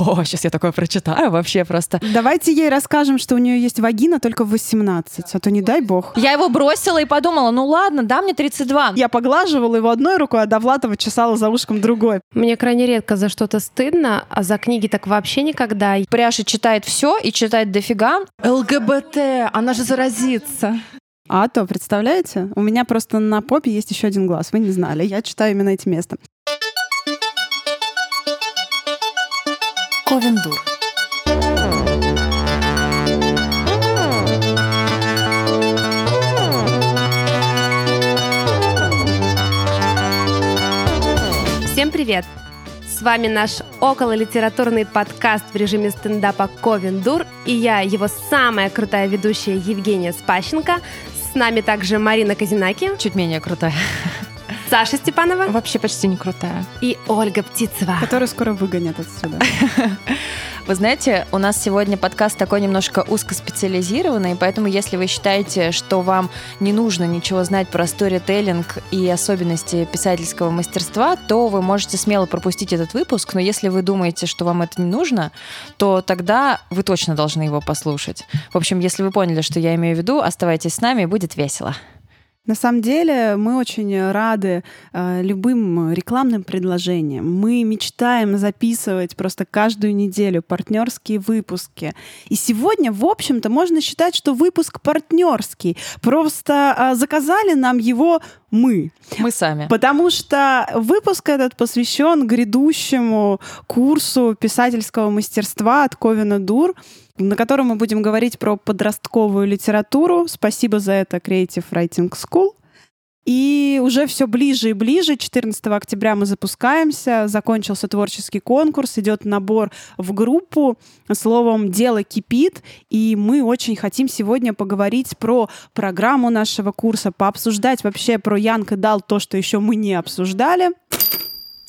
о, сейчас я такое прочитаю, вообще просто. Давайте ей расскажем, что у нее есть вагина только в 18, а то не дай бог. Я его бросила и подумала, ну ладно, да, мне 32. Я поглаживала его одной рукой, а Довлатова чесала за ушком другой. Мне крайне редко за что-то стыдно, а за книги так вообще никогда. Пряша читает все и читает дофига. ЛГБТ, она же заразится. А то, представляете? У меня просто на попе есть еще один глаз. Вы не знали. Я читаю именно эти места. Ковендур. Всем привет! С вами наш окололитературный подкаст в режиме стендапа Ковендур, и я, его самая крутая ведущая Евгения Спащенко. С нами также Марина Казинаки, Чуть менее крутая. Саша Степанова Вообще почти не крутая. и Ольга Птицева. Который скоро выгонят отсюда. Вы знаете, у нас сегодня подкаст такой немножко узкоспециализированный, поэтому если вы считаете, что вам не нужно ничего знать про сторителлинг и особенности писательского мастерства, то вы можете смело пропустить этот выпуск, но если вы думаете, что вам это не нужно, то тогда вы точно должны его послушать. В общем, если вы поняли, что я имею в виду, оставайтесь с нами, будет весело. На самом деле мы очень рады э, любым рекламным предложениям. Мы мечтаем записывать просто каждую неделю партнерские выпуски. И сегодня, в общем-то, можно считать, что выпуск партнерский. Просто э, заказали нам его мы. Мы сами. Потому что выпуск этот посвящен грядущему курсу писательского мастерства от Ковина Дур, на котором мы будем говорить про подростковую литературу. Спасибо за это Creative Writing School. И уже все ближе и ближе. 14 октября мы запускаемся. Закончился творческий конкурс, идет набор в группу. Словом, дело кипит. И мы очень хотим сегодня поговорить про программу нашего курса, пообсуждать вообще про Янг и Дал то, что еще мы не обсуждали.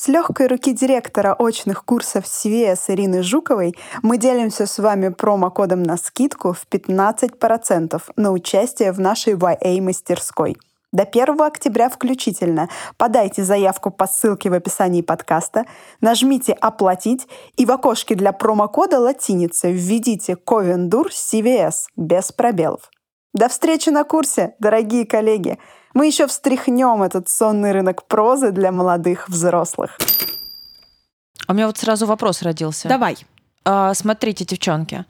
С легкой руки директора очных курсов CVS Ирины Жуковой мы делимся с вами промокодом на скидку в 15% на участие в нашей YA-мастерской. До 1 октября включительно подайте заявку по ссылке в описании подкаста, нажмите «Оплатить» и в окошке для промокода латиницы введите «Ковендур CVS» без пробелов. До встречи на курсе, дорогие коллеги! Мы еще встряхнем этот сонный рынок прозы для молодых взрослых. А у меня вот сразу вопрос родился. Давай. А, Смотрите, девчонки,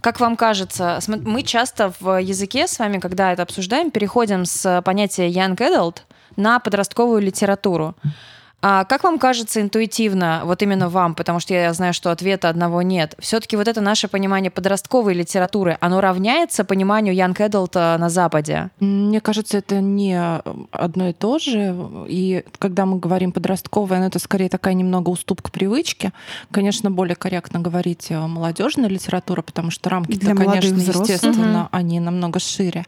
как вам кажется, мы часто в языке с вами, когда это обсуждаем, переходим с понятия young adult на подростковую литературу. А как вам кажется интуитивно, вот именно вам, потому что я знаю, что ответа одного нет, все-таки вот это наше понимание подростковой литературы, оно равняется пониманию young adult а, на Западе? Мне кажется, это не одно и то же. И когда мы говорим подростковое, ну, это скорее такая немного уступка привычке. Конечно, более корректно говорить э, молодежная литература, потому что рамки, Для молодых конечно, взрослых. естественно, Мгм. они намного шире.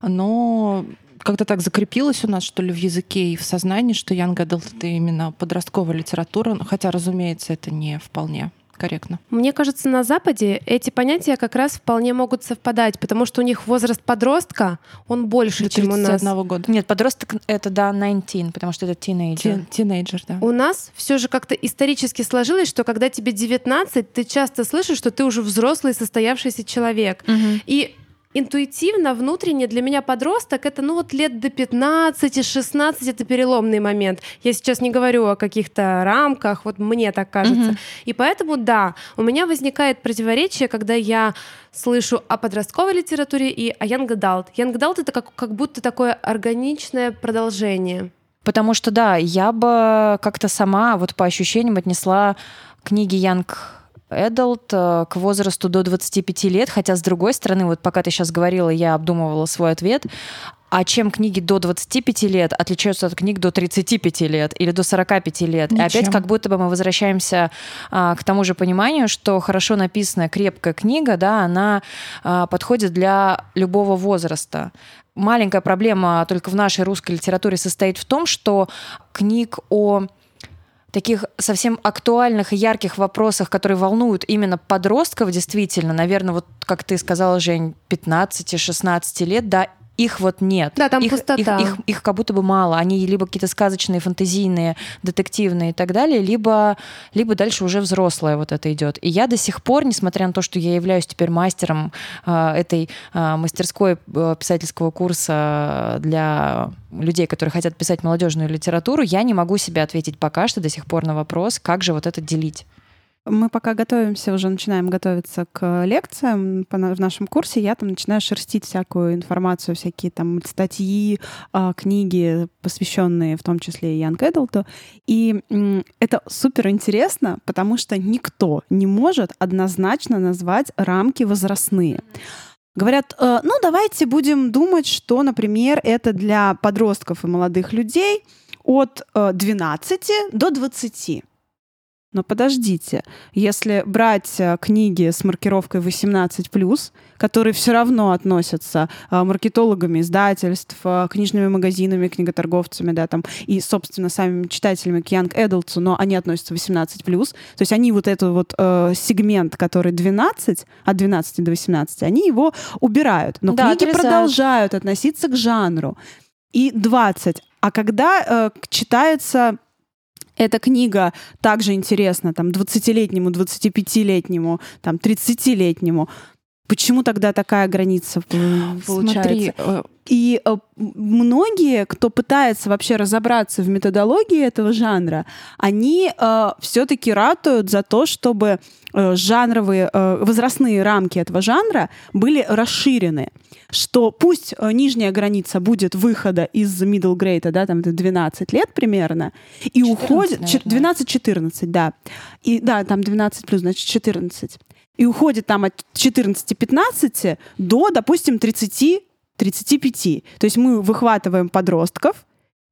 Но как-то так закрепилось у нас, что ли, в языке и в сознании, что Young Adult — это именно подростковая литература, хотя, разумеется, это не вполне корректно. Мне кажется, на Западе эти понятия как раз вполне могут совпадать, потому что у них возраст подростка, он больше, До чем у нас. 31 года. Нет, подросток это, да, 19, потому что это тинейджер. Ти- Тинейджер, да. У нас все же как-то исторически сложилось, что когда тебе 19, ты часто слышишь, что ты уже взрослый состоявшийся человек. Мгм. И интуитивно, внутренне для меня подросток это ну вот лет до 15-16 это переломный момент. Я сейчас не говорю о каких-то рамках, вот мне так кажется. Мгм. И поэтому, да, у меня возникает противоречие, когда я слышу о подростковой литературе и о Young Adult. Young Adult — это как, как будто такое органичное продолжение. Потому что, да, я бы как-то сама вот по ощущениям отнесла книги Young Adult э, к возрасту до 25 лет, хотя, с другой стороны, вот пока ты сейчас говорила, я обдумывала свой ответ, а чем книги до 25 лет отличаются от книг до 35 лет или до 45 лет? И опять Ничем. как будто бы мы возвращаемся а, к тому же пониманию, что хорошо написанная крепкая книга, да, она а, подходит для любого возраста. Маленькая проблема только в нашей русской литературе состоит в том, что книг о таких совсем актуальных и ярких вопросах, которые волнуют именно подростков, действительно, наверное, вот как ты сказала, Жень, 15-16 лет, да, их вот нет. Да, там их, пустота. Их, их, их как будто бы мало. Они либо какие-то сказочные, фантазийные, детективные и так далее, либо, либо дальше уже взрослое вот это идет. И я до сих пор, несмотря на то, что я являюсь теперь мастером э, этой э, мастерской э, писательского курса для людей, которые хотят писать молодежную литературу, я не могу себе ответить пока что до сих пор на вопрос, как же вот это делить. Мы пока готовимся, уже начинаем готовиться к лекциям в нашем курсе. Я там начинаю шерстить всякую информацию, всякие там статьи, а, книги, посвященные в том числе и Young Adult. И это супер интересно, потому что никто не может однозначно назвать рамки возрастные. Говорят, э, ну давайте будем думать, что, например, это для подростков и молодых людей от 12 э, до 20. Но подождите, если брать э, книги с маркировкой 18+, которые все равно относятся э, маркетологами издательств, э, книжными магазинами, книготорговцами, да, там, и, собственно, самими читателями к Young Adults, но они относятся 18+, то есть они вот этот вот э, сегмент, который 12, от 12 до 18, они его убирают. Но да, книги отрезают. продолжают относиться к жанру. И 20. А когда э, читается эта книга также интересна там 20-летнему, 25-летнему, там 30-летнему. Почему тогда такая граница получается? Смотри, э, и э, многие, кто пытается вообще разобраться в методологии этого жанра, они э, все-таки ратуют за то, чтобы э, жанровые, э, возрастные рамки этого жанра были расширены. Что пусть э, нижняя граница будет выхода из middle grade, да, там 12 лет примерно, и 14, уходит 12-14, да. И да, там 12 плюс, значит 14 и уходит там от 14-15 до, допустим, 30 35. То есть мы выхватываем подростков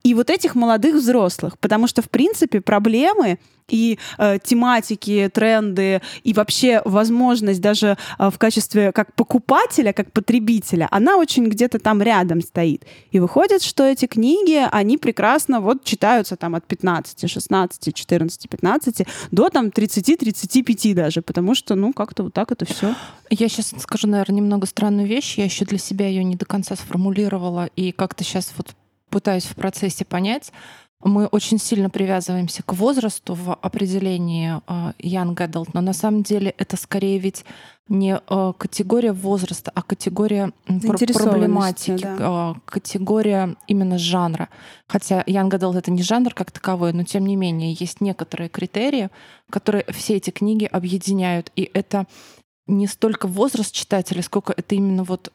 и вот этих молодых взрослых, потому что, в принципе, проблемы и э, тематики, тренды и вообще возможность даже э, в качестве как покупателя, как потребителя, она очень где-то там рядом стоит. И выходит, что эти книги, они прекрасно вот читаются там от 15, 16, 14, 15 до там 30, 35 даже, потому что, ну, как-то вот так это все. Я сейчас скажу, наверное, немного странную вещь. Я еще для себя ее не до конца сформулировала и как-то сейчас вот пытаюсь в процессе понять мы очень сильно привязываемся к возрасту в определении э, young adult, но на самом деле это скорее ведь не э, категория возраста, а категория проблематики, да. Э, категория именно жанра. Хотя young adult это не жанр как таковой, но тем не менее есть некоторые критерии, которые все эти книги объединяют, и это не столько возраст читателя, сколько это именно вот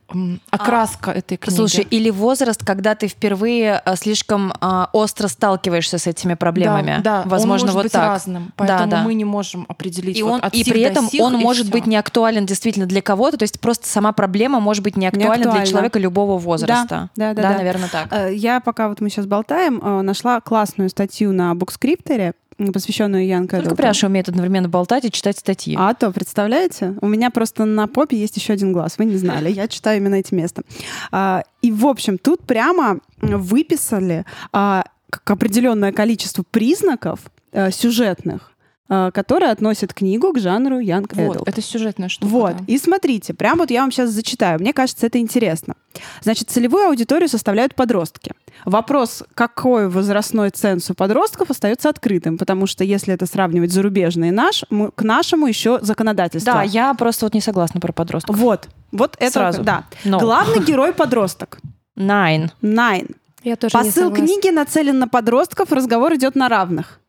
окраска а, этой книги. Слушай, или возраст, когда ты впервые э, слишком а, остро сталкиваешься с этими проблемами. Да, да. возможно, он может вот быть так. разным, поэтому да, да. мы не можем определить. И, вот он, от и при этом сих, он может всё. быть не актуален действительно для кого-то, то есть просто сама проблема может быть не актуальна, для человека любого возраста. Да, да, да, да, да. наверное, так. Э, я пока вот мы сейчас болтаем, э, нашла классную статью на букскрипторе посвященную Ян Только Пряша умеет одновременно болтать и читать статьи. А то, представляете? У меня просто на попе есть еще один глаз. Вы не знали. Я читаю именно эти места. А, и, в общем, тут прямо выписали а, определенное количество признаков а, сюжетных, а, которые относят книгу к жанру Young Adult. Вот, это сюжетная штука. Вот, да. и смотрите, прям вот я вам сейчас зачитаю. Мне кажется, это интересно. Значит, целевую аудиторию составляют подростки. Вопрос, какой возрастной ценз у подростков, остается открытым, потому что если это сравнивать зарубежный и наш, мы, к нашему еще законодательство. Да, я просто вот не согласна про подростков. Вот, вот это, Сразу. да. No. Главный герой подросток. Nine. Nine. Я тоже Посыл не книги нацелен на подростков, разговор идет на равных.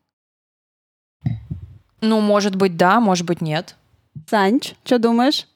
Ну, может быть, да, может быть, нет. Санч, что думаешь?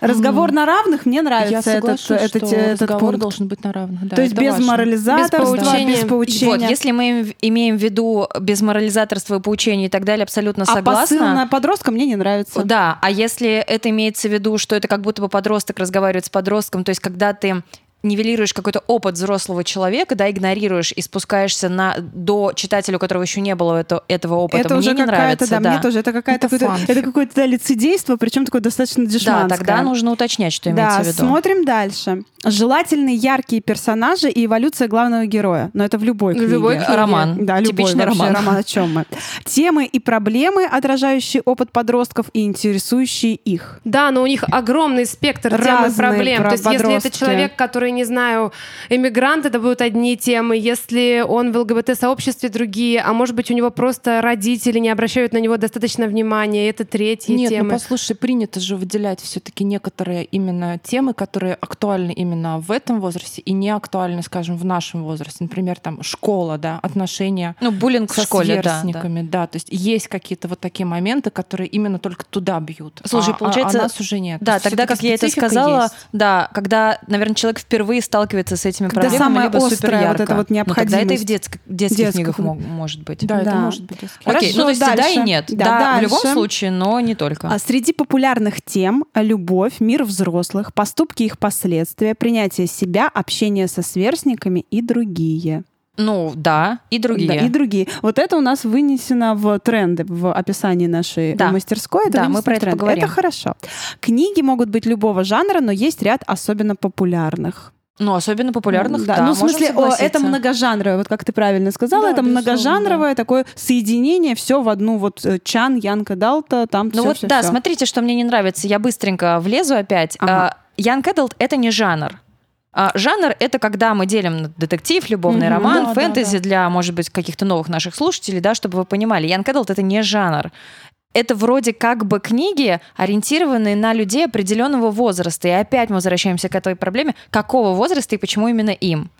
Разговор mm. на равных мне нравится. Я соглашусь, этот, что этот разговор пункт. должен быть на равных. Да, То есть без важно. морализаторства, без поучения. без поучения. Вот, если мы имеем в виду без морализаторства и поучения и так далее, абсолютно а согласна. посыл на подростка мне не нравится. Да, а если это имеется в виду, что это как будто бы подросток разговаривает с подростком, то есть когда ты нивелируешь какой-то опыт взрослого человека, да, игнорируешь и спускаешься на, до читателя, у которого еще не было это, этого опыта. Это мне уже не нравится. Да, да, мне тоже. Это какая-то Это какое-то, это какое-то да, лицедейство, причем такое достаточно Да, дешманское. тогда нужно уточнять, что Да, имеется в виду. смотрим дальше. Желательные яркие персонажи и эволюция главного героя. Но это в любой В книге. любой книге. Роман. Да, любой Типичный вообще роман. роман. О чем мы? Темы и проблемы, отражающие опыт подростков и интересующие их. Да, но у них огромный спектр тем и Разные проблем. про- То есть, если это подростки. человек, который, не знаю, эмигрант, это будут одни темы. Если он в ЛГБТ-сообществе, другие. А может быть, у него просто родители не обращают на него достаточно внимания. Это третьи Нет, темы. ну послушай, принято же выделять все-таки некоторые именно темы, которые актуальны именно в этом возрасте и не актуальны, скажем, в нашем возрасте. Например, там школа, да, отношения Ну, буллинг в со школе, да, да. сверстниками, да, То есть есть какие-то вот такие моменты, которые именно только туда бьют. Слушай, а, а- получается, а нас уже нет. То Да, есть тогда, как я это сказала, есть. да, когда, наверное, человек впервые сталкивается с этими Когда проблемами, самая либо острая супер вот эта вот Ну, тогда это и в необходимость. детск- детских Детских, книгах да. мо- может быть. Да, это Да. может быть. детский. Окей, Хорошо, ну то есть и да дальше. и нет. Да, Да, в любом дальше. случае, но не только. А среди популярных тем — любовь, мир взрослых, поступки их последствия, принятие себя, общение со сверстниками и другие. Ну, да, и другие. Да, и другие. Вот это у нас вынесено в тренды в описании нашей Да. мастерской. Это Да, мы про это тренды. поговорим. Это хорошо. Книги могут быть любого жанра, но есть ряд особенно популярных. Ну, особенно популярных, да, ну, в смысле, о, это многожанровое, вот как ты правильно сказала, Да, это многожанровое такое соединение, все в одну вот э, Чан, Янка Далта, там Ну всё, вот, всё, да, всё. смотрите, что мне не нравится. Я быстренько влезу опять. Ага. А, Young Adult — это не жанр. А, жанр — это когда мы делим на детектив, любовный Мгм. роман, Да, да, фэнтези да. для, может быть, каких-то новых наших слушателей, да, чтобы вы понимали. Young Adult — это не жанр. Это вроде как бы книги, ориентированные на людей определенного возраста. И опять мы возвращаемся к этой проблеме, какого возраста и почему именно им.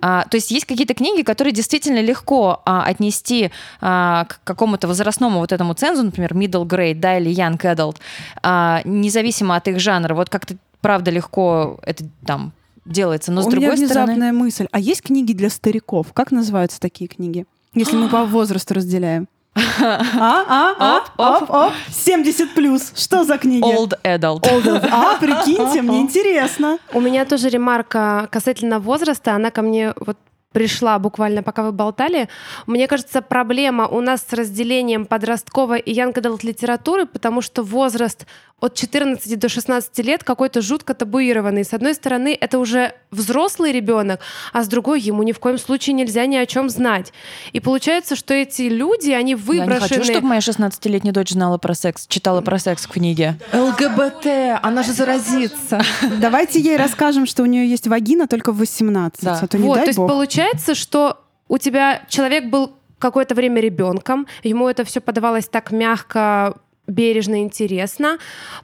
А, то есть есть какие-то книги, которые действительно легко а, отнести а, к какому-то возрастному вот этому цензу, например, middle grade, да, или young adult, а, независимо от их жанра. Вот как-то правда легко это там делается. Но с У меня другой стороны... внезапная мысль. А есть книги для стариков? Как называются такие книги? Если мы по возрасту разделяем. А, а, а, Оп, оп. оп, оп. 70 плюс. Что за книги? Old adult. Old. А, прикиньте, мне интересно. У меня тоже ремарка касательно возраста. Она ко мне вот пришла буквально, пока вы болтали. Мне кажется, проблема у нас с разделением подростковой и young adult литературы, потому что возраст от 14 до 16 лет какой-то жутко табуированный. С одной стороны, это уже взрослый ребенок, а с другой ему ни в коем случае нельзя ни о чем знать. И получается, что эти люди, они Я не выброшены... хочу, чтобы моя 16-летняя дочь знала про секс, читала про секс в книге. ЛГБТ, она же заразится. Давайте ей расскажем, что у нее есть вагина только в 18. Да. А то не вот, дай то есть бог. получается, что у тебя человек был какое-то время ребенком, ему это все подавалось так мягко, бережно, интересно.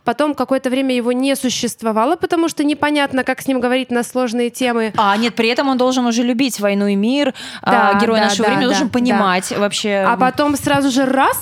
Потом какое-то время его не существовало, потому что непонятно, как с ним говорить на сложные темы. А, нет, при этом он должен уже любить войну и мир, Да, а, герой да, нашего да, времени да, должен да. понимать вообще. А потом сразу же раз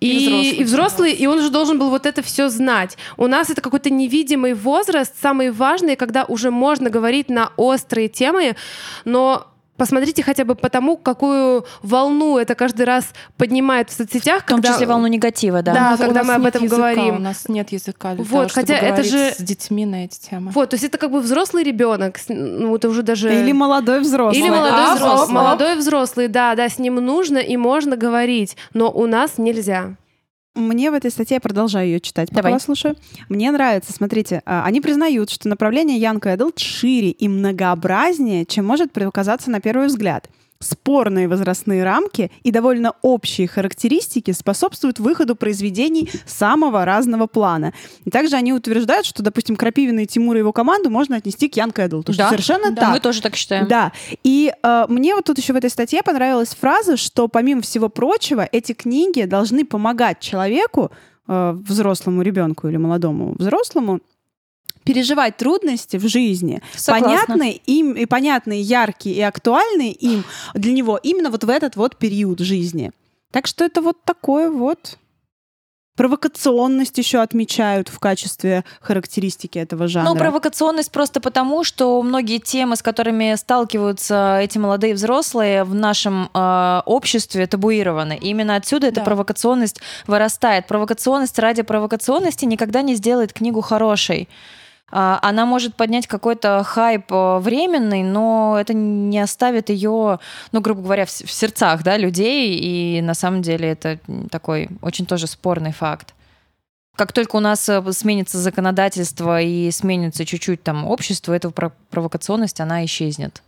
и, И взрослый и взрослый, и он уже должен был вот это все знать. У нас это какой-то невидимый возраст, самый важный, когда уже можно говорить на острые темы, но Посмотрите хотя бы потому, какую волну это каждый раз поднимает в соцсетях, в том когда числе волну негатива, да. Да, У нас- когда у мы об этом языка, говорим. У нас нет языка для Вот, того, чтобы хотя это говорить же- с детьми на эти темы. Вот, то есть это как бы взрослый ребенок, ну это уже даже Или молодой взрослый. Или молодой А, взрослый, оп, оп. молодой взрослый, да, да, с ним нужно и можно говорить, но у нас нельзя. Мне в этой статье, я продолжаю ее читать, пока Давай. вас слушаю. Мне нравится, смотрите, а, они признают, что направление Young Adult шире и многообразнее, чем может показаться на первый взгляд. Спорные возрастные рамки и довольно общие характеристики способствуют выходу произведений самого разного плана. И также они утверждают, что, допустим, Крапивина и Тимура и его команду можно отнести к Adult. что Да, совершенно Да, так. Мы тоже так считаем. Да. И э, мне вот тут еще в этой статье понравилась фраза, что помимо всего прочего, эти книги должны помогать человеку, э, взрослому ребенку или молодому взрослому, переживать трудности в жизни, Согласна. понятные им и понятные, яркие и актуальные им для него именно вот в этот вот период жизни. Так что это вот такое вот провокационность еще отмечают в качестве характеристики этого жанра. Ну, провокационность просто потому, что многие темы, с которыми сталкиваются эти молодые взрослые в нашем э, обществе, табуированы. И именно отсюда эта Да. провокационность вырастает. Провокационность ради провокационности никогда не сделает книгу хорошей. А, она может поднять какой-то хайп э, временный, но это не оставит ее, ну, грубо говоря, в сердцах да, людей, и на самом деле это такой очень тоже спорный факт. Как только у нас э, сменится законодательство и сменится чуть-чуть там общество, эта провокационность, она исчезнет.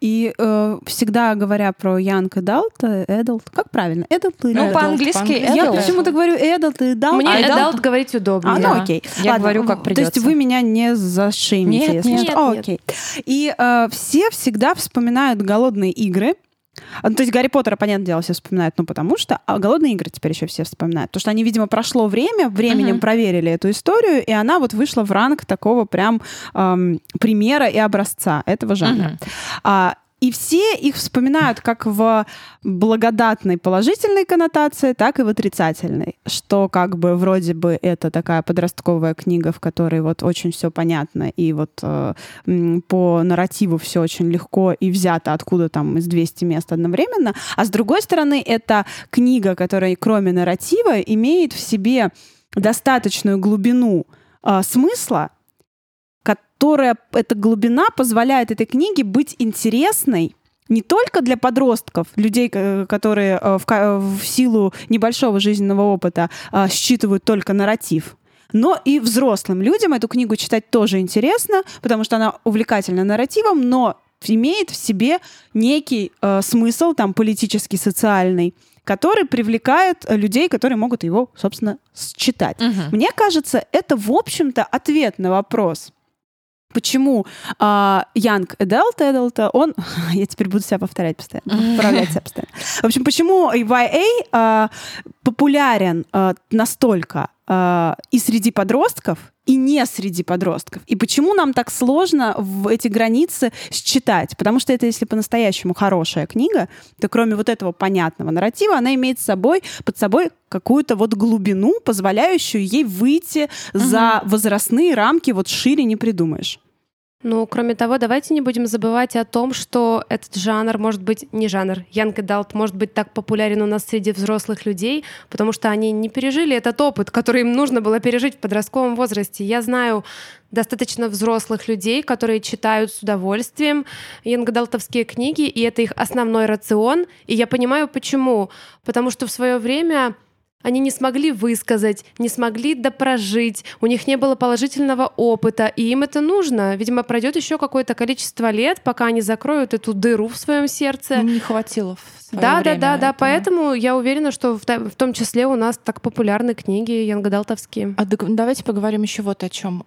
И э, всегда говоря про young adult, э, adult, как правильно, adult или Ну, по-английски adult. Я почему-то говорю adult и adult. Мне а adult говорить удобнее. А, ну окей. Я Ладно, говорю, как придется. То есть вы меня не зашеймите, нет, если нет, что. Нет, О, окей. И э, все всегда вспоминают голодные игры, а, ну, то есть Гарри Поттера, понятное дело, все вспоминают, ну, потому что... А голодные игры теперь еще все вспоминают. Потому что они, видимо, прошло время, временем uh-huh. проверили эту историю, и она вот вышла в ранг такого прям эм, примера и образца этого жанра. Uh-huh. А, и все их вспоминают как в благодатной положительной коннотации, так и в отрицательной. Что как бы вроде бы это такая подростковая книга, в которой вот очень все понятно, и вот э, по нарративу все очень легко и взято откуда там из 200 мест одновременно. А с другой стороны, это книга, которая кроме нарратива имеет в себе достаточную глубину э, смысла, которая, эта глубина позволяет этой книге быть интересной не только для подростков, людей, которые э, в, в силу небольшого жизненного опыта э, считывают только нарратив, но и взрослым людям эту книгу читать тоже интересно, потому что она увлекательна нарративом, но имеет в себе некий э, смысл, там, политический, социальный, который привлекает людей, которые могут его, собственно, читать. Угу. Мне кажется, это, в общем-то, ответ на вопрос, почему а, Young Adult, Adult, он... Я теперь буду себя повторять постоянно, поправлять себя постоянно. В общем, почему YA а, популярен а, настолько а, и среди подростков, и не среди подростков. И почему нам так сложно в эти границы считать? Потому что это, если по-настоящему хорошая книга, то кроме вот этого понятного нарратива, она имеет с собой, под собой какую-то вот глубину, позволяющую ей выйти угу. за возрастные рамки, вот шире не придумаешь. Ну, кроме того, давайте не будем забывать о том, что этот жанр может быть не жанр. Young Adult может быть так популярен у нас среди взрослых людей, потому что они не пережили этот опыт, который им нужно было пережить в подростковом возрасте. Я знаю достаточно взрослых людей, которые читают с удовольствием янгадалтовские книги, и это их основной рацион. И я понимаю, почему. Потому что в свое время они не смогли высказать, не смогли допрожить, у них не было положительного опыта, и им это нужно. Видимо, пройдет еще какое-то количество лет, пока они закроют эту дыру в своем сердце. Не хватило. В да, время да, да, да. Поэтому я уверена, что в, в том числе у нас так популярны книги янгадалтовские. А давайте поговорим еще вот о чем.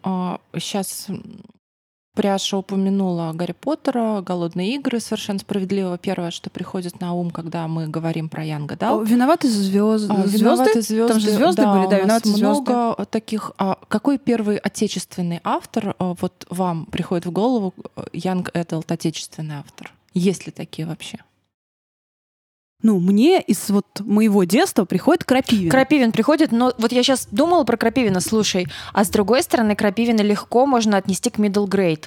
Сейчас а, Пряша упомянула Гарри Поттера, «Голодные игры», совершенно справедливо. Первое, что приходит на ум, когда мы говорим про Young Adult. Виноваты звезды. А, виноваты звезды. Там же звезды да, были, да, виноваты много звезды. таких. А какой первый отечественный автор а, вот вам приходит в голову? Young Adult, отечественный автор. Есть ли такие вообще? Ну, мне из вот моего детства приходит Крапивин. Крапивин приходит, но вот я сейчас думала про Крапивина, слушай, а с другой стороны, Крапивина легко можно отнести к middle grade.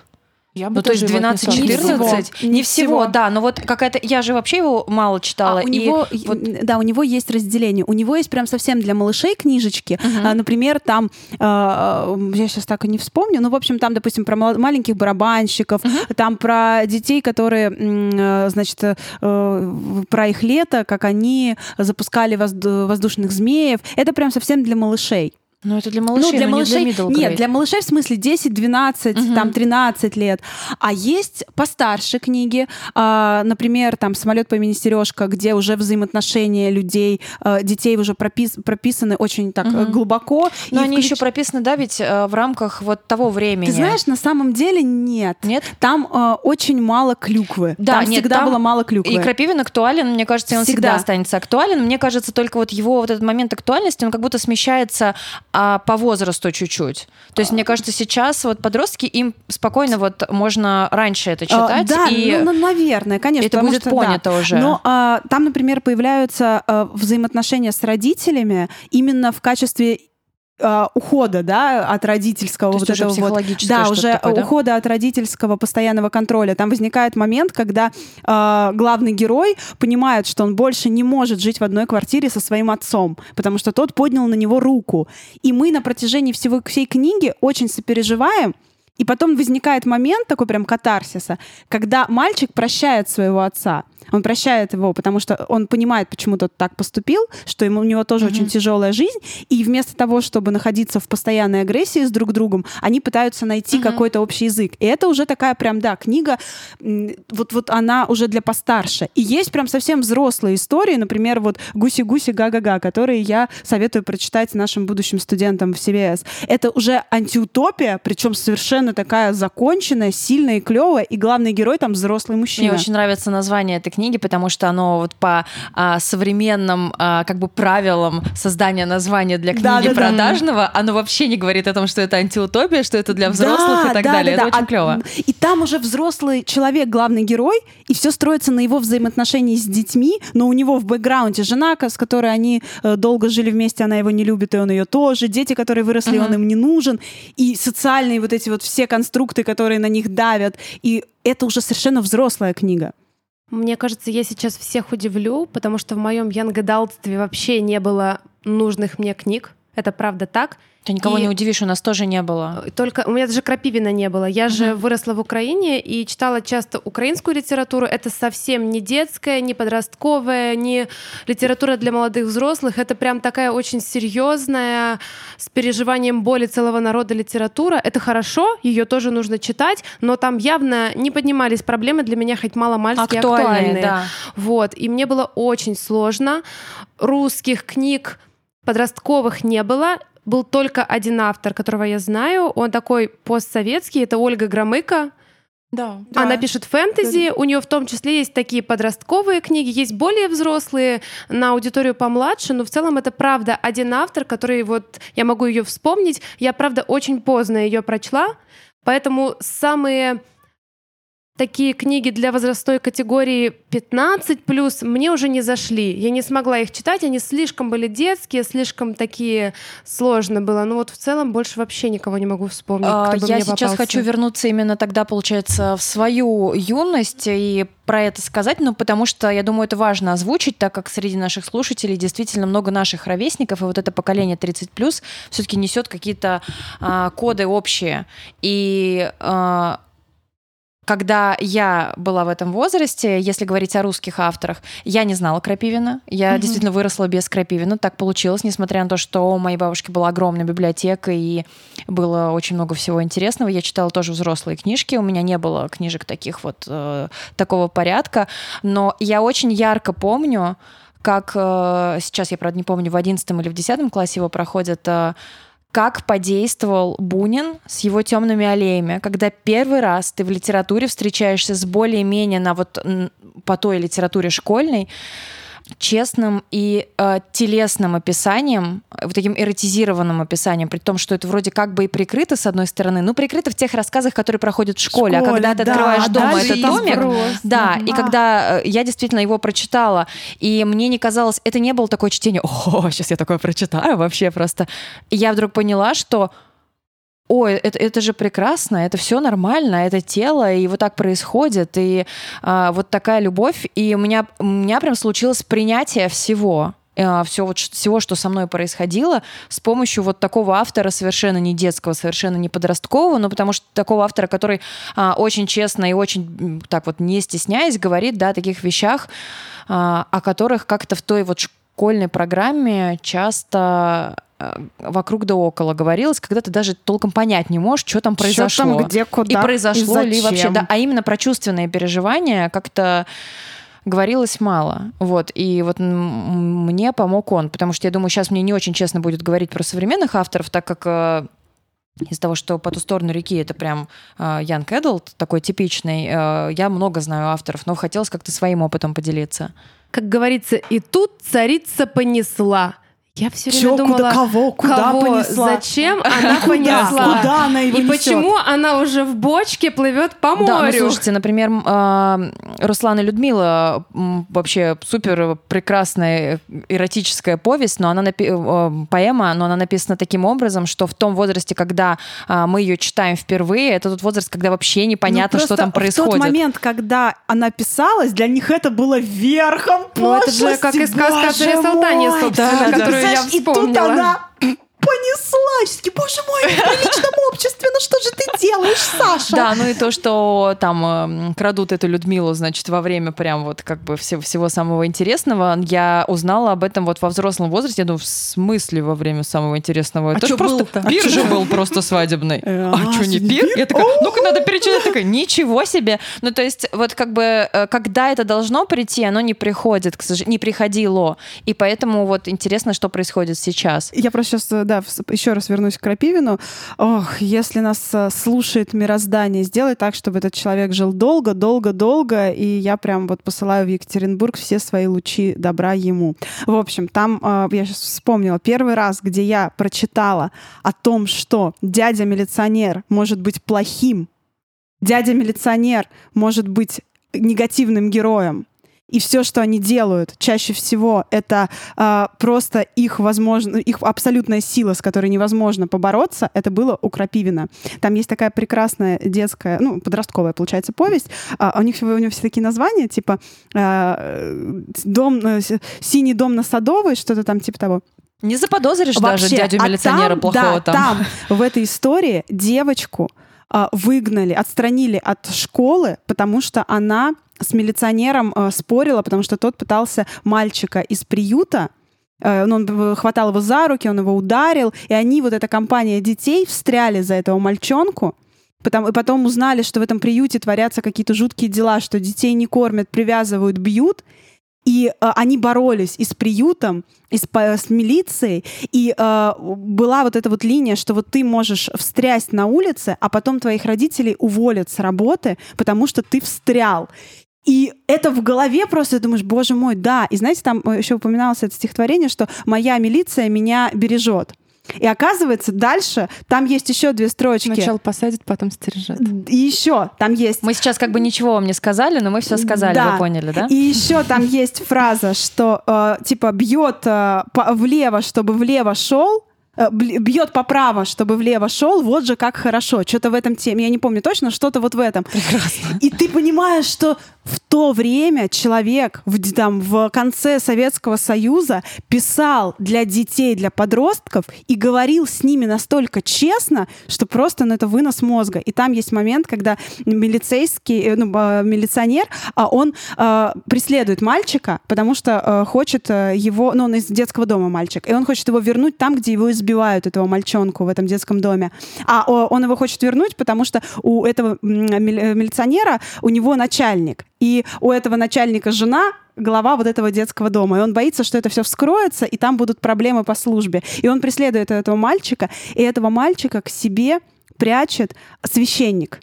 Я бы ну, то есть 12-14, не, не всего, да, но вот какая-то, я же вообще его мало читала. А у и него, вот... Да, у него есть разделение. У него есть прям совсем для малышей книжечки. Uh-huh. А, например, там, э, я сейчас так и не вспомню, ну, в общем, там, допустим, про маленьких барабанщиков, uh-huh. там про детей, которые, э, значит, э, про их лето, как они запускали воздушных змеев. Это прям совсем для малышей. Ну, это для малышей, ну, для малышей, не для Нет, для малышей в смысле 10, 12, угу. там 13 лет. А есть постарше книги, э, например, там «Самолет по имени Сережка», где уже взаимоотношения людей, э, детей уже пропис прописаны очень так угу. глубоко. Но они включ... еще прописаны, да, ведь э, в рамках вот того времени. Ты знаешь, на самом деле нет. Нет? Там э, очень мало клюквы. Да, там нет, всегда там... было мало клюквы. И Крапивин актуален, мне кажется, он всегда. всегда останется актуален. Мне кажется, только вот его вот этот момент актуальности, он как будто смещается а по возрасту чуть-чуть. То есть, мне кажется, сейчас вот подростки, им спокойно вот можно раньше это а, читать. А, да, и ну, наверное, конечно. Это будет что, понято да. уже. Но а, там, например, появляются а, взаимоотношения с родителями именно в качестве ухода, да, от родительского То вот этого вот, да, уже такое, да? ухода от родительского постоянного контроля. Там возникает момент, когда uh, главный герой понимает, что он больше не может жить в одной квартире со своим отцом, потому что тот поднял на него руку. И мы на протяжении всего всей книги очень сопереживаем И потом возникает момент такой прям катарсиса, когда мальчик прощает своего отца. Он прощает его, потому что он понимает, почему тот так поступил, что ему, у него тоже mm-hmm. очень тяжелая жизнь. И вместо того, чтобы находиться в постоянной агрессии с друг другом, они пытаются найти mm-hmm. какой-то общий язык. И это уже такая прям, да, книга, вот, вот она уже для постарше. И есть прям совсем взрослые истории, например, вот «Гуси-гуси, га-га-га», которые я советую прочитать нашим будущим студентам в CBS. Это уже антиутопия, причем совершенно такая законченная, сильная и клевая, и главный герой там взрослый мужчина. Мне очень нравится название этой книги, потому что оно вот по а, современным а, как бы правилам создания названия для книги да, да, продажного, да. оно вообще не говорит о том, что это антиутопия, что это для взрослых да, и так да, далее. Да, это да. очень клево. И там уже взрослый человек, главный герой, и все строится на его взаимоотношении с детьми, но у него в бэкграунде жена, с которой они э, долго жили вместе, она его не любит, и он ее тоже, дети, которые выросли, uh-huh. он им не нужен, и социальные вот эти вот все конструкты, которые на них давят, и это уже совершенно взрослая книга. Мне кажется, я сейчас всех удивлю, потому что в моем янгадалтстве вообще не было нужных мне книг. Это правда так. Ты никого и... не удивишь, у нас тоже не было. Только у меня даже Крапивина не было. Я угу. же выросла в Украине и читала часто украинскую литературу. Это совсем не детская, не подростковая, не литература для молодых взрослых. Это прям такая очень серьезная, с переживанием боли целого народа литература. Это хорошо, ее тоже нужно читать, но там явно не поднимались проблемы для меня хоть мало-мальски актуальные. актуальные. Да. Вот. И мне было очень сложно. Русских книг подростковых не было, был только один автор, которого я знаю. Он такой постсоветский, это Ольга Громыко. Да, Она да. пишет фэнтези, да. у нее в том числе есть такие подростковые книги, есть более взрослые на аудиторию помладше, но в целом это правда один автор, который вот я могу ее вспомнить. Я правда очень поздно ее прочла, поэтому самые такие книги для возрастной категории 15 плюс мне уже не зашли. Я не смогла их читать, они слишком были детские, слишком такие сложно было. Ну вот в целом больше вообще никого не могу вспомнить. А, кто я мне сейчас попался. хочу вернуться именно тогда, получается, в свою юность и про это сказать, ну, потому что, я думаю, это важно озвучить, так как среди наших слушателей действительно много наших ровесников, и вот это поколение 30+, все-таки несет какие-то а, коды общие. И а, когда я была в этом возрасте, если говорить о русских авторах, я не знала Крапивина. Я mm-hmm. действительно выросла без Крапивина. Так получилось, несмотря на то, что у моей бабушки была огромная библиотека и было очень много всего интересного. Я читала тоже взрослые книжки. У меня не было книжек таких вот э, такого порядка. Но я очень ярко помню, как э, сейчас я, правда, не помню, в 11 или в 10 классе его проходят э, как подействовал Бунин с его темными аллеями, когда первый раз ты в литературе встречаешься с более-менее на вот по той литературе школьной, честным и э, телесным описанием, вот таким эротизированным описанием, при том, что это вроде как бы и прикрыто с одной стороны, ну прикрыто в тех рассказах, которые проходят в школе, школе а когда ты да, открываешь дома этот томик, просто. да, и когда э, я действительно его прочитала, и мне не казалось, это не было такое чтение, о, сейчас я такое прочитаю вообще просто, и я вдруг поняла, что ой, это, это же прекрасно, это все нормально, это тело, и вот так происходит, и а, вот такая любовь, и у меня, у меня прям случилось принятие всего, а, все вот, всего, что со мной происходило, с помощью вот такого автора совершенно не детского, совершенно не подросткового, но потому что такого автора, который а, очень честно и очень так вот не стесняясь говорит, да, о таких вещах, а, о которых как-то в той вот школьной программе часто Э, вокруг да около говорилось, когда ты даже толком понять не можешь, что там произошло. Что там, где, куда, и произошло и ли вообще. Да, а именно про чувственные переживания как-то говорилось мало. Вот. И вот мне помог он, потому что я думаю, сейчас мне не очень честно будет говорить про современных авторов, так как э, из-за того, что по ту сторону реки это прям Ян uh, Эдалт, такой типичный. Uh, я много знаю авторов, но хотелось как-то своим опытом поделиться. Как говорится, и тут царица понесла. Я все время Чё, думала, куда, кого, куда кого, понесла? зачем она понесла, куда она его и почему она уже в бочке плывет по морю. Да, ну слушайте, например, а, Руслан и Людмила вообще супер прекрасная эротическая повесть, но она напи- э, поэма, но она написана таким образом, что в том возрасте, когда а, мы ее читаем впервые, это тот возраст, когда вообще непонятно, ну, что там происходит. В тот момент, когда она писалась, для них это было верхом пошлости. Ну это же как и сказка о Салтане, собственно, да, которую я вспомнила. И тут она понеслась. Боже мой, в приличном обществе, ну что же ты делаешь, Саша. Да, ну и то, что там э, крадут эту Людмилу, значит, во время прям вот как бы всего, всего самого интересного. Я узнала об этом вот во взрослом возрасте. Я думаю, в смысле во время самого интересного? А Это чё ж просто было-то? пир же был просто свадебный. Э, А а, что, не сегодня пир? Я такая, ну-ка, надо перечитать. Такая, ничего себе. Ну, то есть, вот как бы, э, когда это должно прийти, оно не приходит, к сожалению, не приходило. И поэтому вот интересно, что происходит сейчас. Я просто сейчас, да, еще раз вернусь к Крапивину. Ох, если нас э, слушает мироздание, сделай так, чтобы этот человек жил долго, долго, долго, и я прям вот посылаю в Екатеринбург все свои лучи добра ему. В общем, там, э, я сейчас вспомнила, первый раз, где я прочитала о том, что дядя-милиционер может быть плохим, дядя-милиционер может быть негативным героем, и все, что они делают, чаще всего это а, просто их возможно, их абсолютная сила, с которой невозможно побороться. Это было у Крапивина. Там есть такая прекрасная детская, ну подростковая получается повесть. А, у них у него все такие названия типа а, дом, э, синий дом на Садовой, что-то там типа того. Не заподозришь даже Вообще, дядю а милиционера там, плохого да, там. там в этой истории девочку а, выгнали, отстранили от школы, потому что она с милиционером а, спорила, потому что тот пытался мальчика из приюта э, ну, он хватал его за руки, он его ударил, и они, вот эта компания детей, встряли за этого мальчонку, Потом, и потом узнали, что в этом приюте творятся какие-то жуткие дела, что детей не кормят, привязывают, бьют. И э, они боролись и с приютом, и с, по- с милицией. И э, была вот эта вот линия, что вот ты можешь встрясть на улице, а потом твоих родителей уволят с работы, потому что ты встрял. И это в голове просто думаешь, боже мой, да. И знаете, там э, еще упоминалось это стихотворение, что моя милиция меня бережет. И оказывается, дальше там есть еще две строчки. Сначала посадит, потом стережет. И еще там есть Мы сейчас как бы ничего вам не сказали, но мы все сказали, Да. вы поняли, да? И еще там есть фраза, что э, типа бьет э, влево, чтобы влево шел. Э, Бьет поправо, чтобы влево шел, вот же как хорошо. Что-то в этом теме, я не помню точно, что-то вот в этом. Прекрасно. И ты понимаешь, что в то время человек в, там, в конце Советского Союза писал для детей, для подростков и говорил с ними настолько честно, что просто ну, это вынос мозга. И там есть момент, когда милицейский, э, ну, милиционер, а он э, преследует мальчика, потому что э, хочет э, его, ну, он из детского дома мальчик, и он хочет его вернуть там, где его избивают, этого мальчонку в этом детском доме. А он его хочет вернуть, потому что у этого мили- милиционера, у него начальник. И у этого начальника жена глава вот этого детского дома. И он боится, что это все вскроется, и там будут проблемы по службе. И он преследует этого мальчика, и этого мальчика к себе прячет священник.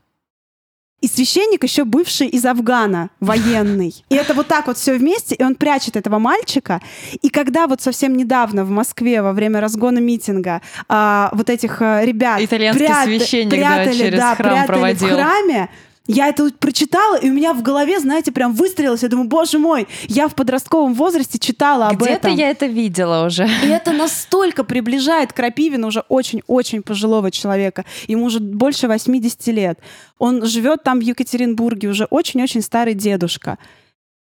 И священник еще бывший из Афгана, военный. И это вот так вот все вместе, и он прячет этого мальчика. И когда вот совсем недавно в Москве во время разгона митинга а, вот этих а, ребят Итальянский прята- священник, да, прятали, через храм прятали проводил. в храме, я это прочитала, и у меня в голове, знаете, прям выстрелилось. Я думаю, боже мой, я в подростковом возрасте читала об Где-то этом. я это видела уже. И это настолько приближает Крапивина уже очень-очень пожилого человека. Ему уже больше 80 лет. Он живет там в Екатеринбурге, уже очень-очень старый дедушка.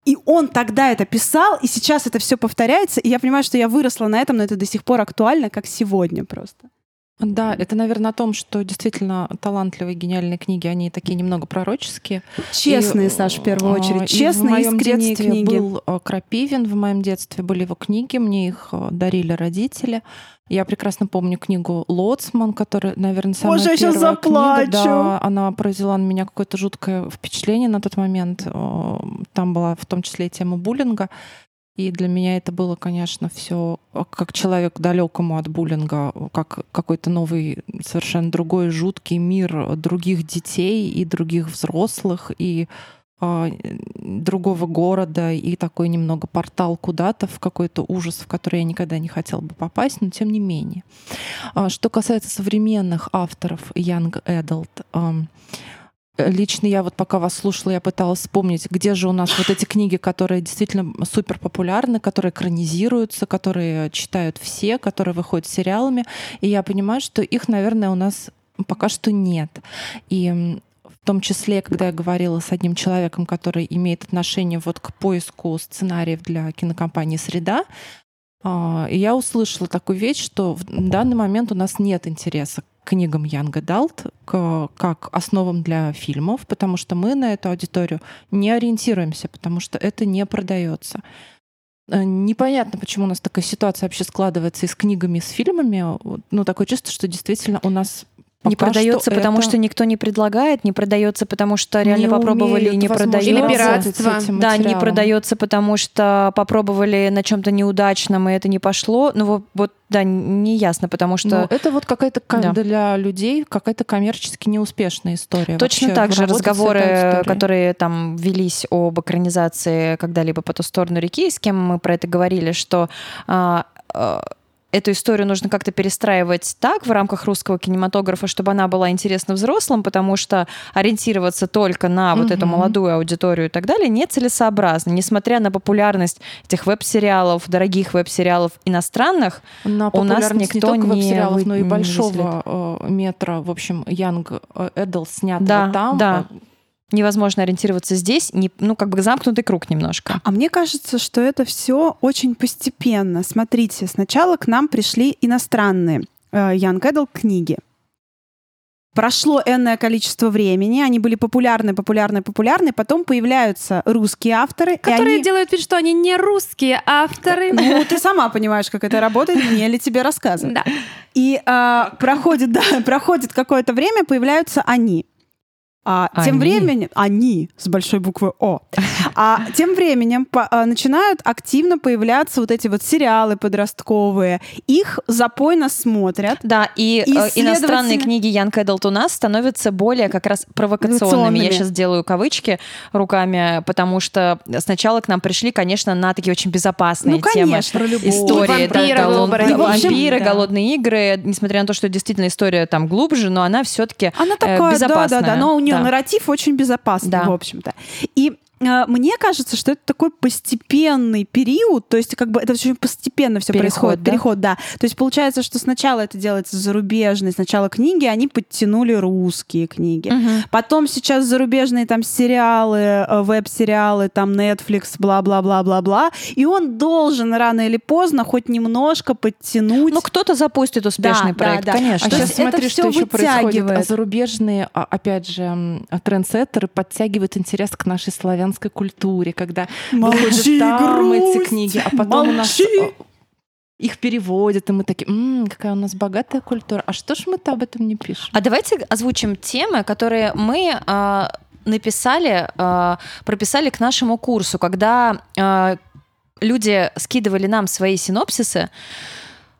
И он тогда это писал, и сейчас это все повторяется. И я понимаю, что я выросла на этом, но это до сих пор актуально, как сегодня просто. Да, это, наверное, о том, что действительно талантливые, гениальные книги, они такие немного пророческие. Честные, И, Саш, в первую а, очередь. и Честные, в моем детстве книги. был а, Крапивин, в моем детстве были его книги, мне их а, дарили родители. Я прекрасно помню книгу Лоцман, которая, наверное, самая Боже, я щас первая заплачу. книга. Да, она произвела на меня какое-то жуткое впечатление на тот момент. Э, Там была в том числе и тема буллинга. И для меня это было, конечно, все как человек далекому от буллинга, как какой-то новый, совершенно другой жуткий мир других детей и других взрослых, и а, другого города, и такой немного портал куда-то в какой-то ужас, в который я никогда не хотела бы попасть, но тем не менее. А, Что касается современных авторов Young Adult, ам, Лично я вот пока вас слушала, я пыталась вспомнить, где же у нас вот эти книги, которые действительно супер популярны, которые экранизируются, которые читают все, которые выходят сериалами. И я понимаю, что их, наверное, у нас пока что нет. И в том числе, когда я говорила с одним человеком, который имеет отношение вот к поиску сценариев для кинокомпании «Среда», а, и я услышала такую вещь, что в данный момент у нас нет интереса книгам Adult к, как основам для фильмов, потому что мы на эту аудиторию не ориентируемся, потому что это не продается. Э, непонятно, почему у нас такая ситуация вообще складывается и с книгами, и с фильмами. Ну, такое чувство, что действительно у нас не продается, что потому это... что никто не предлагает, не продается, потому что реально не попробовали и не продается. Или пиратство. Да, не продается, потому что попробовали на чем-то неудачном, и это не пошло. Ну вот, вот да, не ясно, потому что... Ну, это вот какая-то да. для людей какая-то коммерчески неуспешная история. Точно Вообще, так же разговоры, которые там велись об экранизации когда-либо по ту сторону реки, с кем мы про это говорили, что а, а, эту историю нужно как-то перестраивать так в рамках русского кинематографа, чтобы она была интересна взрослым, потому что ориентироваться только на вот угу. эту молодую аудиторию и так далее нецелесообразно. Несмотря на популярность этих веб-сериалов, дорогих веб-сериалов иностранных, на у нас никто не, веб-сериалов, но и большого э, метра, в общем, Young Adult снятого да, там. Да невозможно ориентироваться здесь, не, ну, как бы замкнутый круг немножко. А мне кажется, что это все очень постепенно. Смотрите, сначала к нам пришли иностранные э, Young Adult книги. Прошло энное количество времени, они были популярны, популярны, популярны, потом появляются русские авторы. Которые они... делают вид, что они не русские авторы. Ну, ты сама понимаешь, как это работает, мне ли тебе рассказывать. Да. И а, проходит, да, проходит какое-то время, появляются они. А они. тем временем они с большой буквы О. А тем временем по, а, начинают активно появляться вот эти вот сериалы подростковые. Их запойно смотрят. Да, и, и э, иностранные книги у нас становятся более как раз провокационными. Я сейчас делаю кавычки руками, потому что сначала к нам пришли, конечно, на такие очень безопасные ну, темы. Конечно, про Истории, вампиры, да, голод... вампиры да. голодные игры. Несмотря на то, что действительно история там глубже, но она все-таки она такая, э, безопасная. Да, да, да, но у нее нарратив очень безопасный, да. в общем-то. И мне кажется, что это такой постепенный период, то есть как бы это очень постепенно все происходит, да? переход, да. То есть получается, что сначала это делается зарубежные, сначала книги, они подтянули русские книги, угу. потом сейчас зарубежные там сериалы, э, веб-сериалы, там Netflix, бла-бла-бла-бла-бла, и он должен рано или поздно хоть немножко подтянуть. Ну кто-то запустит успешный да, проект, да, да. конечно. А то сейчас смотри, что еще происходит. Зарубежные, а, опять же, трендсеттеры подтягивают интерес к нашей славянской славянской культуре, когда Молчи, выходят там грусть, эти книги, а потом молчи. у нас э, их переводят, и мы такие, М, какая у нас богатая культура. А что ж мы-то об этом не пишем? А давайте озвучим темы, которые мы э, написали, э, прописали к нашему курсу, когда э, люди скидывали нам свои синопсисы,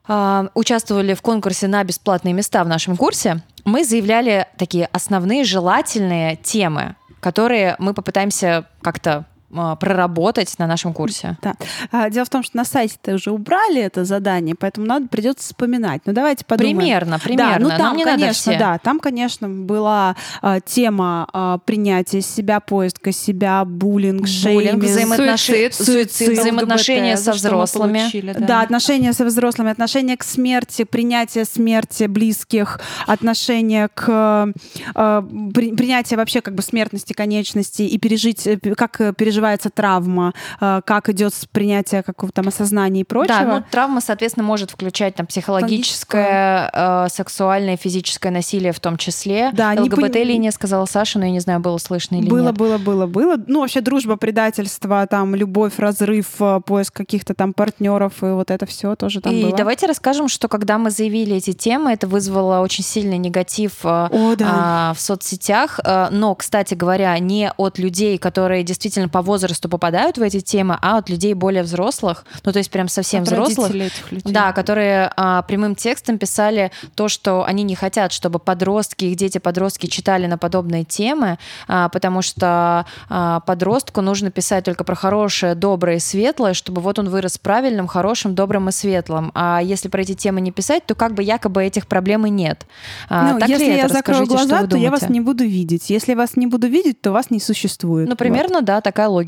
э, участвовали в конкурсе на бесплатные места в нашем курсе, мы заявляли такие основные желательные темы, которые мы попытаемся как-то проработать на нашем курсе. Да. А, дело в том, что на сайте-то уже убрали это задание, поэтому надо придется вспоминать. Ну давайте подумаем. Примерно, примерно. Да, ну там, Нам не конечно, да, там, конечно, была а, тема а, принятия себя, поиска себя, буллинг, шейминг, взаимоотношения, суицид, суицид, взаимоотношения со взрослыми. Получили, да. да, отношения со взрослыми, отношения к смерти, принятие смерти близких, отношение к э, при, принятие вообще как бы смертности, конечности и пережить, э, как переживать переживается травма, э, как идет принятие какого-то там осознания и прочего. Да, ну травма, соответственно, может включать там психологическое, э, сексуальное, физическое насилие в том числе. Да, ЛГБТ-линия, пон... сказала Саша, но я не знаю, было слышно или было, нет. Было, было, было, было. Ну, вообще дружба, предательство, там, любовь, разрыв, э, поиск каких-то там партнеров, и вот это все тоже там и было. давайте расскажем, что когда мы заявили эти темы, это вызвало очень сильный негатив э, О, да. а, в соцсетях. Но, кстати говоря, не от людей, которые действительно по возрасту попадают в эти темы, а от людей более взрослых, ну то есть прям совсем от взрослых. Этих людей. Да, которые а, прямым текстом писали то, что они не хотят, чтобы подростки, их дети-подростки читали на подобные темы, а, потому что а, подростку нужно писать только про хорошее, доброе и светлое, чтобы вот он вырос правильным, хорошим, добрым и светлым. А если про эти темы не писать, то как бы якобы этих проблем и нет. А, ну, так если ли я это? закрою Расскажите, глаза, то я вас думаете? не буду видеть. Если вас не буду видеть, то вас не существует. Ну, примерно, Вот. да, такая логика.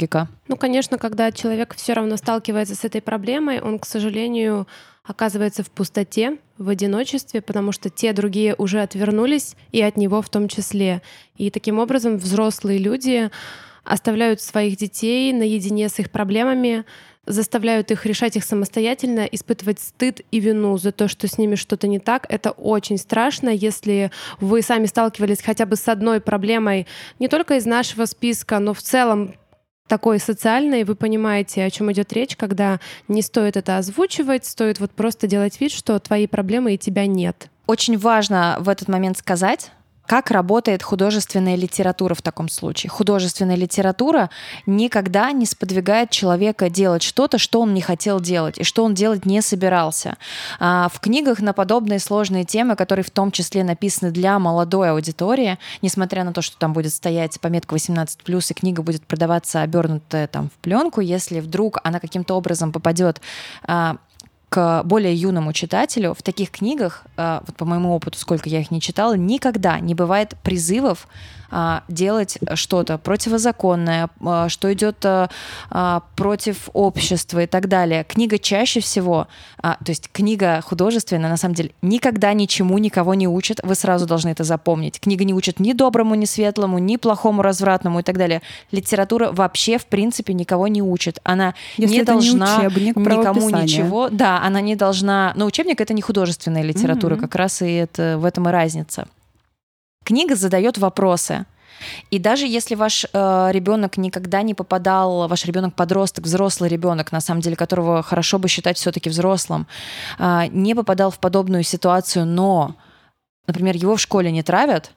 Ну, конечно, когда человек все равно сталкивается с этой проблемой, он, к сожалению, оказывается в пустоте, в одиночестве, потому что те другие уже отвернулись, и от него в том числе. И таким образом взрослые люди оставляют своих детей наедине с их проблемами, заставляют их решать их самостоятельно, испытывать стыд и вину за то, что с ними что-то не так. Это очень страшно, если вы сами сталкивались хотя бы с одной проблемой не только из нашего списка, но в целом такой социальной, вы понимаете, о чем идет речь, когда не стоит это озвучивать, стоит вот просто делать вид, что твои проблемы и тебя нет. Очень важно в этот момент сказать, как работает художественная литература в таком случае? Художественная литература никогда не сподвигает человека делать что-то, что он не хотел делать и что он делать не собирался. А, в книгах на подобные сложные темы, которые в том числе написаны для молодой аудитории, несмотря на то, что там будет стоять пометка 18+, и книга будет продаваться обернутая там в пленку, если вдруг она каким-то образом попадет а, к более юному читателю. В таких книгах, э, вот по моему опыту, сколько я их не читала, никогда не бывает призывов делать что-то противозаконное, а, что идет а, против общества и так далее. Книга чаще всего, то есть книга художественная, на самом деле, никогда ничему никого не учит. Вы сразу должны это запомнить. Книга не учит ни доброму, ни светлому, ни плохому, развратному и так далее. Литература вообще, в принципе, никого не учит. Она Если не должна не учебник, никому ничего. Да, она не должна. Но учебник это не художественная литература, mm-hmm. как раз и это в этом и разница. Книга задает вопросы. И даже если ваш э, ребенок никогда не попадал, ваш ребенок подросток, взрослый ребенок, на самом деле, которого хорошо бы считать все-таки взрослым, э, не попадал в подобную ситуацию, но, например, его в школе не травят,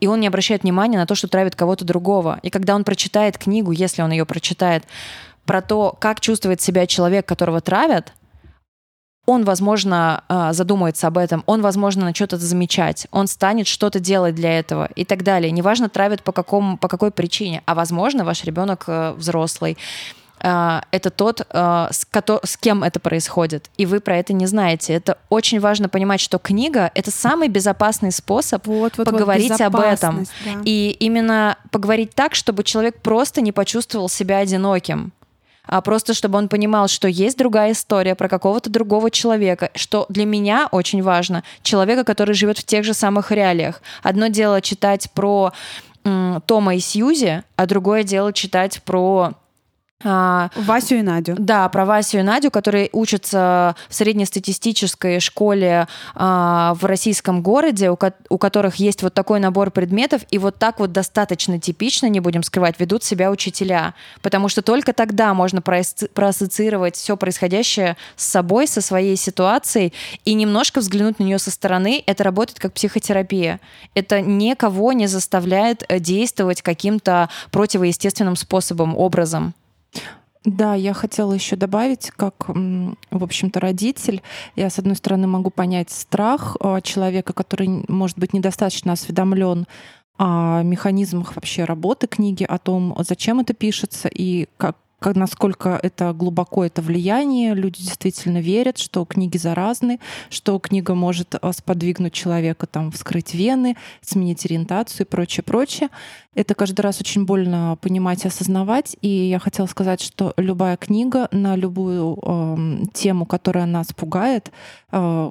и он не обращает внимания на то, что травит кого-то другого. И когда он прочитает книгу, если он ее прочитает, про то, как чувствует себя человек, которого травят, он, возможно, а, задумается об этом, он, возможно, начнет это замечать, он станет что-то делать для этого и так далее. Неважно, травит по, какому, по какой причине, а, возможно, ваш ребенок э, взрослый, а, это тот, а, с, с кем это происходит, и вы про это не знаете. Это очень важно понимать, что книга — это самый безопасный способ вот, вот, поговорить вот, об этом. Да. И именно поговорить так, чтобы человек просто не почувствовал себя одиноким а просто чтобы он понимал, что есть другая история про какого-то другого человека, что для меня очень важно, человека, который живет в тех же самых реалиях. Одно дело читать про Тома и Сьюзи, а другое дело читать про а, Васю и Надю. Да, про Васю и Надю, которые учатся в среднестатистической школе а, в российском городе, у, ко- у которых есть вот такой набор предметов, и вот так вот достаточно типично, не будем скрывать, ведут себя учителя. Потому что только тогда можно проасци- проассоциировать все происходящее с собой, со своей ситуацией, и немножко взглянуть на нее со стороны. Это работает как психотерапия. Это никого не заставляет э, действовать каким-то противоестественным способом, образом. Да, я хотела еще добавить, как, в общем-то, родитель, я, с одной стороны, могу понять страх а, человека, который, может быть, недостаточно осведомлен о механизмах вообще работы книги, о том, зачем это пишется и как, как, насколько это глубоко это влияние. Люди действительно верят, что книги заразны, что книга может а, сподвигнуть человека там, вскрыть вены, сменить ориентацию и прочее, прочее. Это каждый раз очень больно понимать и осознавать. И я хотела сказать, что любая книга на любую э, тему, которая нас пугает, э,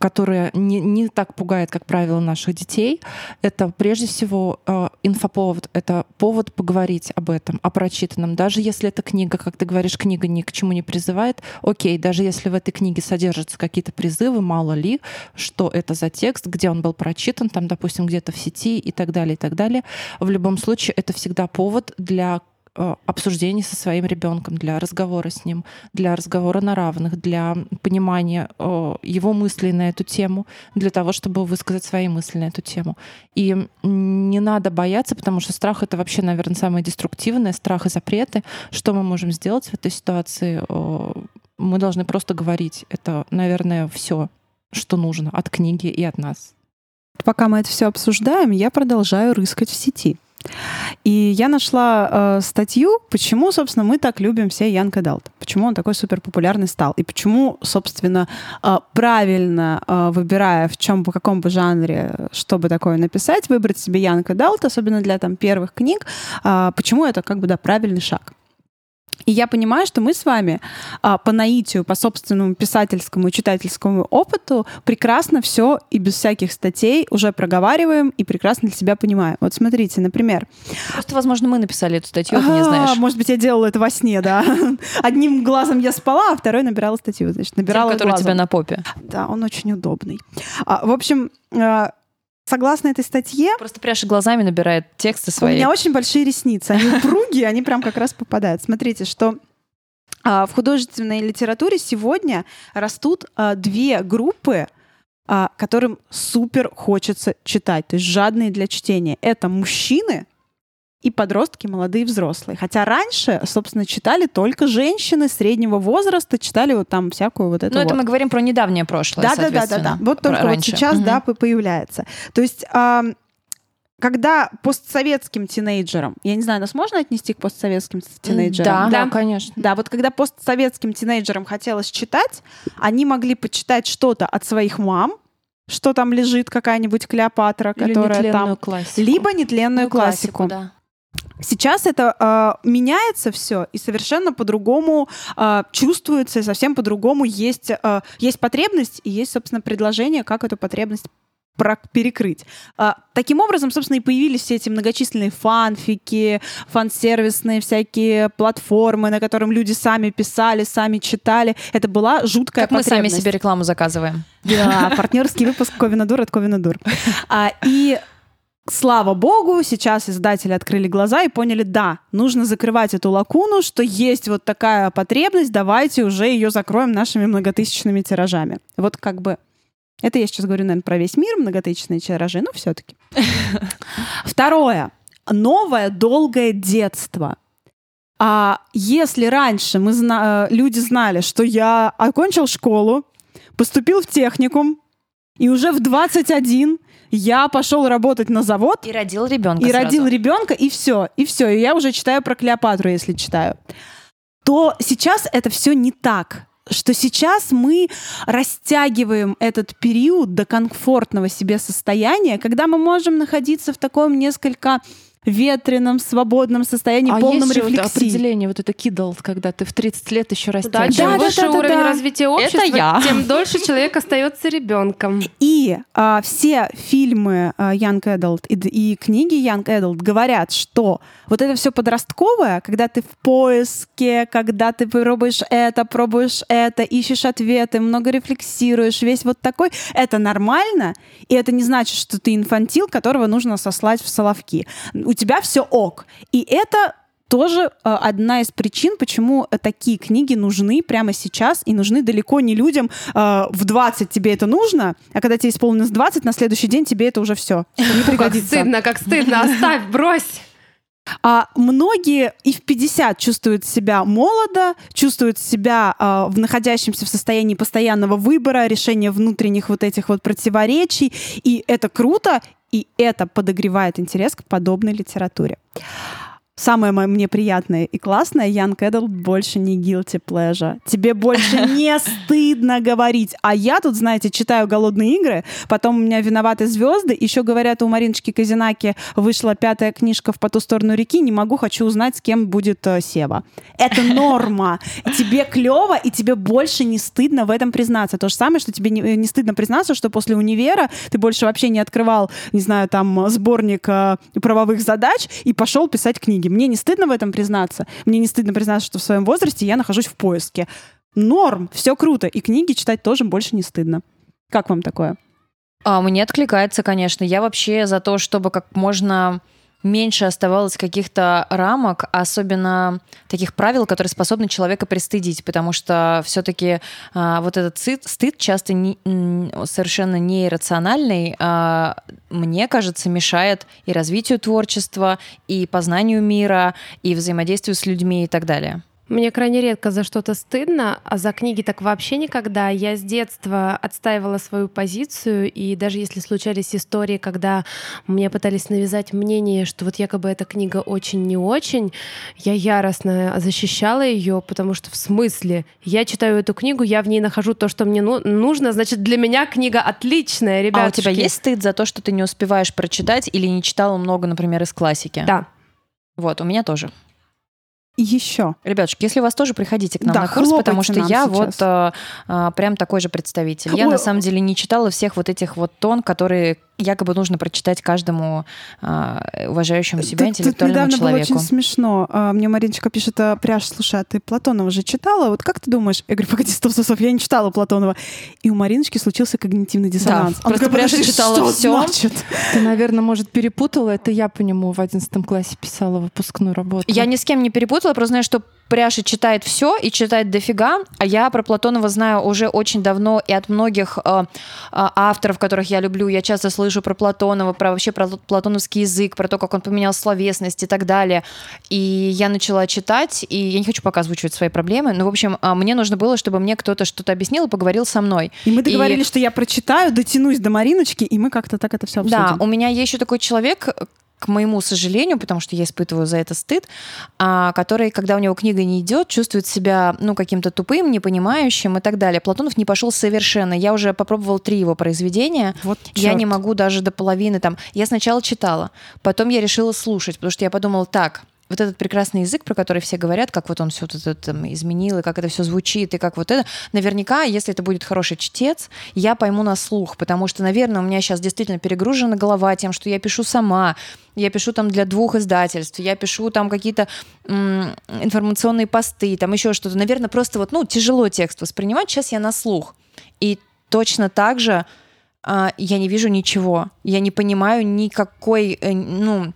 которая не, не так пугает, как правило, наших детей, это прежде всего э, инфоповод, это повод поговорить об этом, о прочитанном. Даже если эта книга, как ты говоришь, книга ни к чему не призывает, окей, даже если в этой книге содержатся какие-то призывы, мало ли, что это за текст, где он был прочитан, там, допустим, где-то в сети и так далее, и так далее. В любом случае, это всегда повод для обсуждений со своим ребенком, для разговора с ним, для разговора на равных, для понимания э, его мыслей на эту тему, для того, чтобы высказать свои мысли на эту тему. И не надо бояться, потому что страх — это вообще, наверное, самое деструктивное, страх и запреты. Что мы можем сделать в этой ситуации? Э, мы должны просто говорить. Это, наверное, все, что нужно от книги и от нас. Пока мы это все обсуждаем, я продолжаю рыскать в сети. И я нашла э, статью, почему, собственно, мы так любим все Young Adult. Почему он такой супер популярный стал. И почему, собственно, э, правильно э, выбирая, в чем, по каком бы жанре, чтобы такое написать, выбрать себе Young Adult, особенно для там первых книг, э, почему это как бы, да, правильный шаг. И я понимаю, что мы с вами а, по наитию, по собственному писательскому и читательскому опыту прекрасно все и без всяких статей уже проговариваем и прекрасно для себя понимаем. Вот смотрите, например. Просто, возможно, мы написали эту статью, а, ты не знаешь. Может быть, я делала это во сне, да. Одним глазом я спала, а второй набирала статью. Значит, набирала Тем, который глазом. у тебя на попе. Да, он очень удобный. А, в общем, а, согласно этой статье... Просто пряжа глазами набирает тексты свои. У меня очень большие ресницы. Они упругие, они прям как раз попадают. Смотрите, что а, в художественной литературе сегодня растут а, две группы, а, которым супер хочется читать, то есть жадные для чтения. Это мужчины, и подростки, молодые и взрослые. Хотя раньше, собственно, читали только женщины среднего возраста, читали вот там всякую вот эту Ну, это вот. мы говорим про недавнее прошлое, Да, да, да, да, да. Вот только вот сейчас, угу. да, появляется. То есть когда постсоветским тинейджерам, я не знаю, нас можно отнести к постсоветским тинейджерам? Да, да, конечно. Да, вот когда постсоветским тинейджерам хотелось читать, они могли почитать что-то от своих мам, что там лежит какая-нибудь Клеопатра, Или которая там, классику. либо нетленную Ну, классику. да. Сейчас это э, меняется все, и совершенно по-другому э, чувствуется, и совсем по-другому есть, э, есть потребность, и есть, собственно, предложение, как эту потребность перекрыть. А, таким образом, собственно, и появились все эти многочисленные фанфики, фан-сервисные всякие платформы, на котором люди сами писали, сами читали. Это была жуткая как потребность. мы сами себе рекламу заказываем. Да, партнерский выпуск Ковина Дур от Ковина Дур. А, и Слава богу, сейчас издатели открыли глаза и поняли, да, нужно закрывать эту лакуну, что есть вот такая потребность, давайте уже ее закроем нашими многотысячными тиражами. Вот как бы это я сейчас говорю, наверное, про весь мир, многотысячные тиражи, но все-таки. Второе. Новое долгое детство. А если раньше мы зна- люди знали, что я окончил школу, поступил в техникум, и уже в 21 я пошел работать на завод. И родил ребенка. И сразу. родил ребенка, и все. И все. И я уже читаю про Клеопатру, если читаю. То сейчас это все не так что сейчас мы растягиваем этот период до комфортного себе состояния, когда мы можем находиться в таком несколько ветреном, свободном состоянии, а полном есть рефлексии. Вот определение, вот это кидал, когда ты в 30 лет еще растягиваешь. Да, чем да, выше да, да, уровень да. развития общества, Это я. тем дольше человек остается ребенком. И а, все фильмы а, Young Adult и, и книги Young Adult говорят, что вот это все подростковое, когда ты в поиске, когда ты пробуешь это, пробуешь это, ищешь ответы, много рефлексируешь, весь вот такой, это нормально, и это не значит, что ты инфантил, которого нужно сослать в соловки. У тебя все ок. И это тоже э, одна из причин, почему такие книги нужны прямо сейчас и нужны далеко не людям э, в 20 тебе это нужно, а когда тебе исполнилось 20, на следующий день тебе это уже все. Не Как пригодится. стыдно, как стыдно, оставь, брось. А многие и в 50 чувствуют себя молодо, чувствуют себя а, в находящемся в состоянии постоянного выбора, решения внутренних вот этих вот противоречий. И это круто, и это подогревает интерес к подобной литературе. Самое мо- мне приятное и классное, Young Adult больше не guilty pleasure. Тебе больше не стыдно говорить. А я тут, знаете, читаю «Голодные игры», потом у меня «Виноваты звезды», еще говорят, у Мариночки Казинаки вышла пятая книжка «В по ту сторону реки», не могу, хочу узнать, с кем будет э, Сева. Это норма. Тебе клево, и тебе больше не стыдно в этом признаться. То же самое, что тебе не, не стыдно признаться, что после универа ты больше вообще не открывал, не знаю, там, сборник э, правовых задач и пошел писать книги. Мне не стыдно в этом признаться. Мне не стыдно признаться, что в своем возрасте я нахожусь в поиске. Норм, все круто. И книги читать тоже больше не стыдно. Как вам такое? А, мне откликается, конечно. Я вообще за то, чтобы как можно меньше оставалось каких-то рамок, особенно таких правил, которые способны человека пристыдить, потому что все-таки а, вот этот стыд, стыд часто не, совершенно неиррациональный, а, мне кажется, мешает и развитию творчества, и познанию мира, и взаимодействию с людьми и так далее. Мне крайне редко за что-то стыдно, а за книги так вообще никогда. Я с детства отстаивала свою позицию, и даже если случались истории, когда мне пытались навязать мнение, что вот якобы эта книга очень не очень, я яростно защищала ее, потому что в смысле я читаю эту книгу, я в ней нахожу то, что мне ну- нужно, значит для меня книга отличная, ребят. А у тебя есть стыд за то, что ты не успеваешь прочитать или не читала много, например, из классики? Да. Вот, у меня тоже. Еще. Ребятушки, если у вас тоже, приходите к нам Да, на курс, потому что я вот сейчас. а, а, прям такой же представитель. Я Ой. на самом деле не читала всех вот этих вот тон, которые якобы нужно прочитать каждому а, уважающему себя Тут- тут интеллектуальному недавно было человеку. очень смешно. А, Мне Мариночка пишет, а, Пряж, слушай, а ты Платонова же читала? Вот как ты думаешь? Я говорю, погоди, стоп, стоп, стоп, я не читала Платонова. И у Мариночки случился когнитивный диссонанс. Она просто такая, Пряжа «Подожди, читала что всё». значит? Ты, наверное, может, перепутала. Это я по нему в одиннадцатом классе писала выпускную работу. Я ни с кем не перепутала, просто знаю, что Пряша читает все и читает дофига, а я про Платонова знаю уже очень давно и от многих э, э, авторов, которых я люблю. Я часто слышу про Платонова, про вообще про платоновский язык, про то, как он поменял словесность и так далее. И я начала читать, и я не хочу пока озвучивать свои проблемы, но, в общем, а, мне нужно было, чтобы мне кто-то что-то объяснил и поговорил со мной. И мы договорились, что я прочитаю, дотянусь до Мариночки, и мы как-то так это все обсудим. Да, у меня есть еще такой человек, к моему сожалению, потому что я испытываю за это стыд, а, который, когда у него книга не идет, чувствует себя, ну, каким-то тупым, непонимающим и так далее. Платонов не пошел совершенно. Я уже попробовала три его произведения. Вот Я не могу даже до половины там. Я сначала читала, потом я решила слушать, потому что я подумала, так, вот этот прекрасный язык, про который все говорят, как вот он все это там изменил, и как это все звучит, и как вот это. Наверняка, если это будет хороший чтец, я пойму на слух, потому что, наверное, у меня сейчас действительно перегружена голова тем, что я пишу сама, я пишу там для двух издательств, я пишу там какие-то информационные посты, там еще что-то. Наверное, просто вот, ну, тяжело текст воспринимать. Сейчас я на слух. И точно так же а, я не вижу ничего. Я не понимаю никакой, э, ну,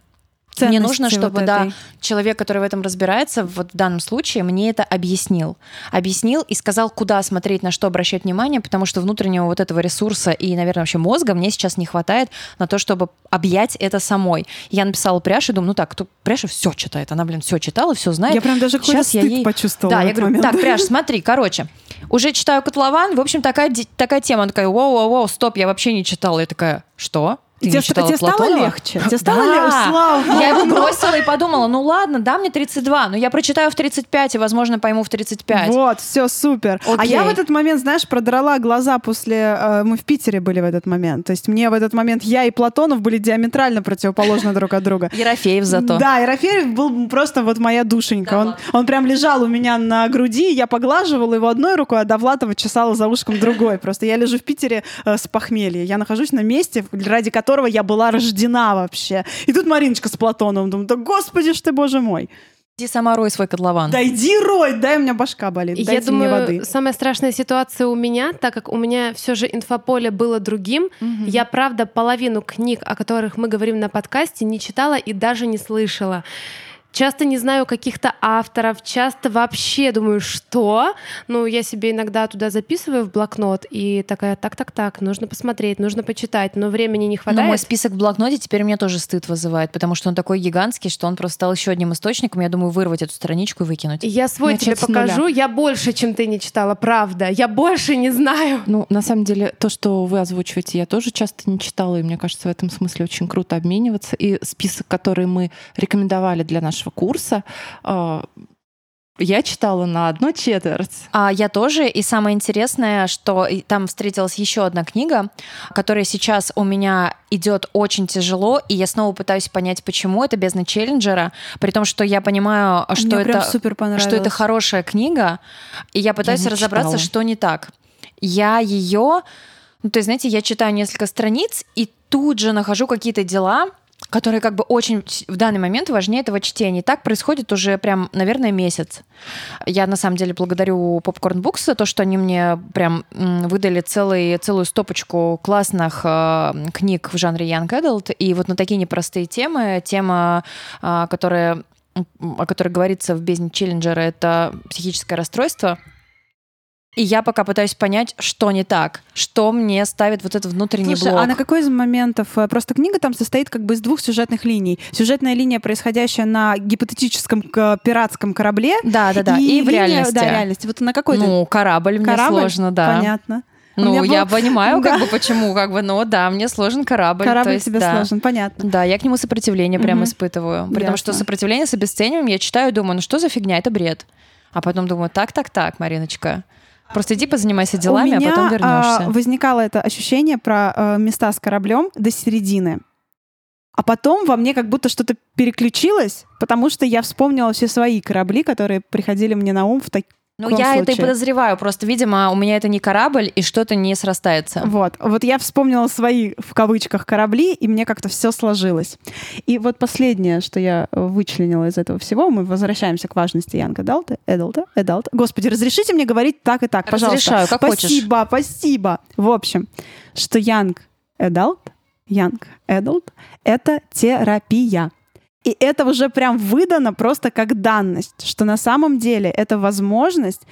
мне нужно, Ценности чтобы вот да, человек, который в этом разбирается, вот в данном случае, мне это объяснил. Объяснил и сказал, куда смотреть, на что обращать внимание, потому что внутреннего вот этого ресурса и, наверное, вообще мозга мне сейчас не хватает на то, чтобы объять это самой. Я написала Пряше, думаю, ну так, кто Пряша все читает, она, блин, все читала, все знает. Я прям даже Сейчас я ей- почувствовала Да, я говорю, момент. так, Пряж, смотри, короче, уже читаю «Котлован», в общем, такая, такая тема. Она такая, воу-воу-воу, стоп, я вообще не читала. Я такая, что? Ты Тебе, не читала тебе стало Платонова?» легче? Тебе стало Да. легче? Слава Я его бросила и подумала, ну ладно, да, мне 32, но я прочитаю в 35 и, возможно, пойму в 35. Вот, все супер. А Окей. я в этот момент, знаешь, продрала глаза после... э, мы в Питере были в этот момент. То есть мне в этот момент я и Платонов были диаметрально противоположны друг от друга. Ерофеев зато. Да, Ерофеев был просто вот моя душенька. Он, он прям лежал у меня на груди, я поглаживала его одной рукой, а Довлатова чесала за ушком другой. Просто я лежу в Питере э, с похмелья. Я нахожусь на месте, ради которого я была рождена вообще. И тут Мариночка с Платоновым. Думаю, да господи ж ты, боже мой. Иди сама рой свой котлован. Да иди, Рой, дай у меня башка болит, Я дайте думаю, мне воды. самая страшная ситуация у меня, так как у меня все же инфополе было другим, я, правда, половину книг, о которых мы говорим на подкасте, не читала и даже не слышала. Часто не знаю каких-то авторов, часто вообще думаю, что? Ну, я себе иногда туда записываю в блокнот и такая, так-так-так, нужно посмотреть, нужно почитать, но времени не Но хватает. мой список в блокноте теперь меня тоже стыд вызывает, потому что он такой гигантский, что он просто стал еще одним источником. Я думаю, вырвать эту страничку и выкинуть. Я свой Начать тебе покажу, я больше, чем ты не читала, правда. Я больше не знаю. Ну, на самом деле, то, что вы озвучиваете, я тоже часто не читала, и мне кажется, в этом смысле очень круто обмениваться. И список, который мы рекомендовали для нашего курса, э, я читала на одну четверть. А я тоже. И самое интересное, что там встретилась еще одна книга, которая сейчас у меня идет очень тяжело, и я снова пытаюсь понять, почему это бездна Челленджера, при том, что я понимаю, что Мне это что это хорошая книга, и я пытаюсь не разобраться, читала. что не так. Я ее, ну то есть, знаете, я читаю несколько страниц и тут же нахожу какие-то дела, которые как бы очень в данный момент важнее этого чтения. И так происходит уже прям, наверное, месяц. Я на самом деле благодарю Popcorn Books за то, что они мне прям выдали целый, целую стопочку классных э, книг в жанре Young Adult. И вот на такие непростые темы, тема, э, которая о которой говорится в бездне Челленджера, это психическое расстройство. И я пока пытаюсь понять, что не так, что мне ставит вот этот внутренний Слушай, блок. а на какой из моментов? э, Просто книга там состоит как бы из двух сюжетных линий. Сюжетная линия, происходящая на гипотетическом пиратском корабле. Да, да, да. И, в линия- реальности. Да, реальности. Вот на какой Ну, корабль мне Корабль? сложно, да. Понятно. Ну, я был- понимаю, Да. как бы почему, как бы, но да, мне сложен корабль. Корабль то есть, тебе да. сложен, понятно. Да, я к нему сопротивление прям Мгм. испытываю. При том, что Ясно. сопротивление с обесцениванием я читаю и думаю, ну что за фигня, это бред. А потом думаю, так, так, так, Мариночка. Просто иди позанимайся делами, У меня а потом вернешься. а, возникало это ощущение про э, места с кораблем до середины. А потом во мне как будто что-то переключилось, потому что я вспомнила все свои корабли, которые приходили мне на ум в таком ну, я случае. это и подозреваю. Просто, видимо, у меня это не корабль, и что-то не срастается. Вот. Вот я вспомнила свои, в кавычках, корабли, и мне как-то все сложилось. И вот последнее, что я вычленила из этого всего, мы возвращаемся к важности Янга Далта, Эдалта, Эдалта. Господи, разрешите мне говорить так и так, пожалуйста. Разрешаю, как спасибо, хочешь. спасибо. В общем, что Young Adult, Young Adult — это терапия. И это уже прям выдано просто как данность, что на самом деле это возможность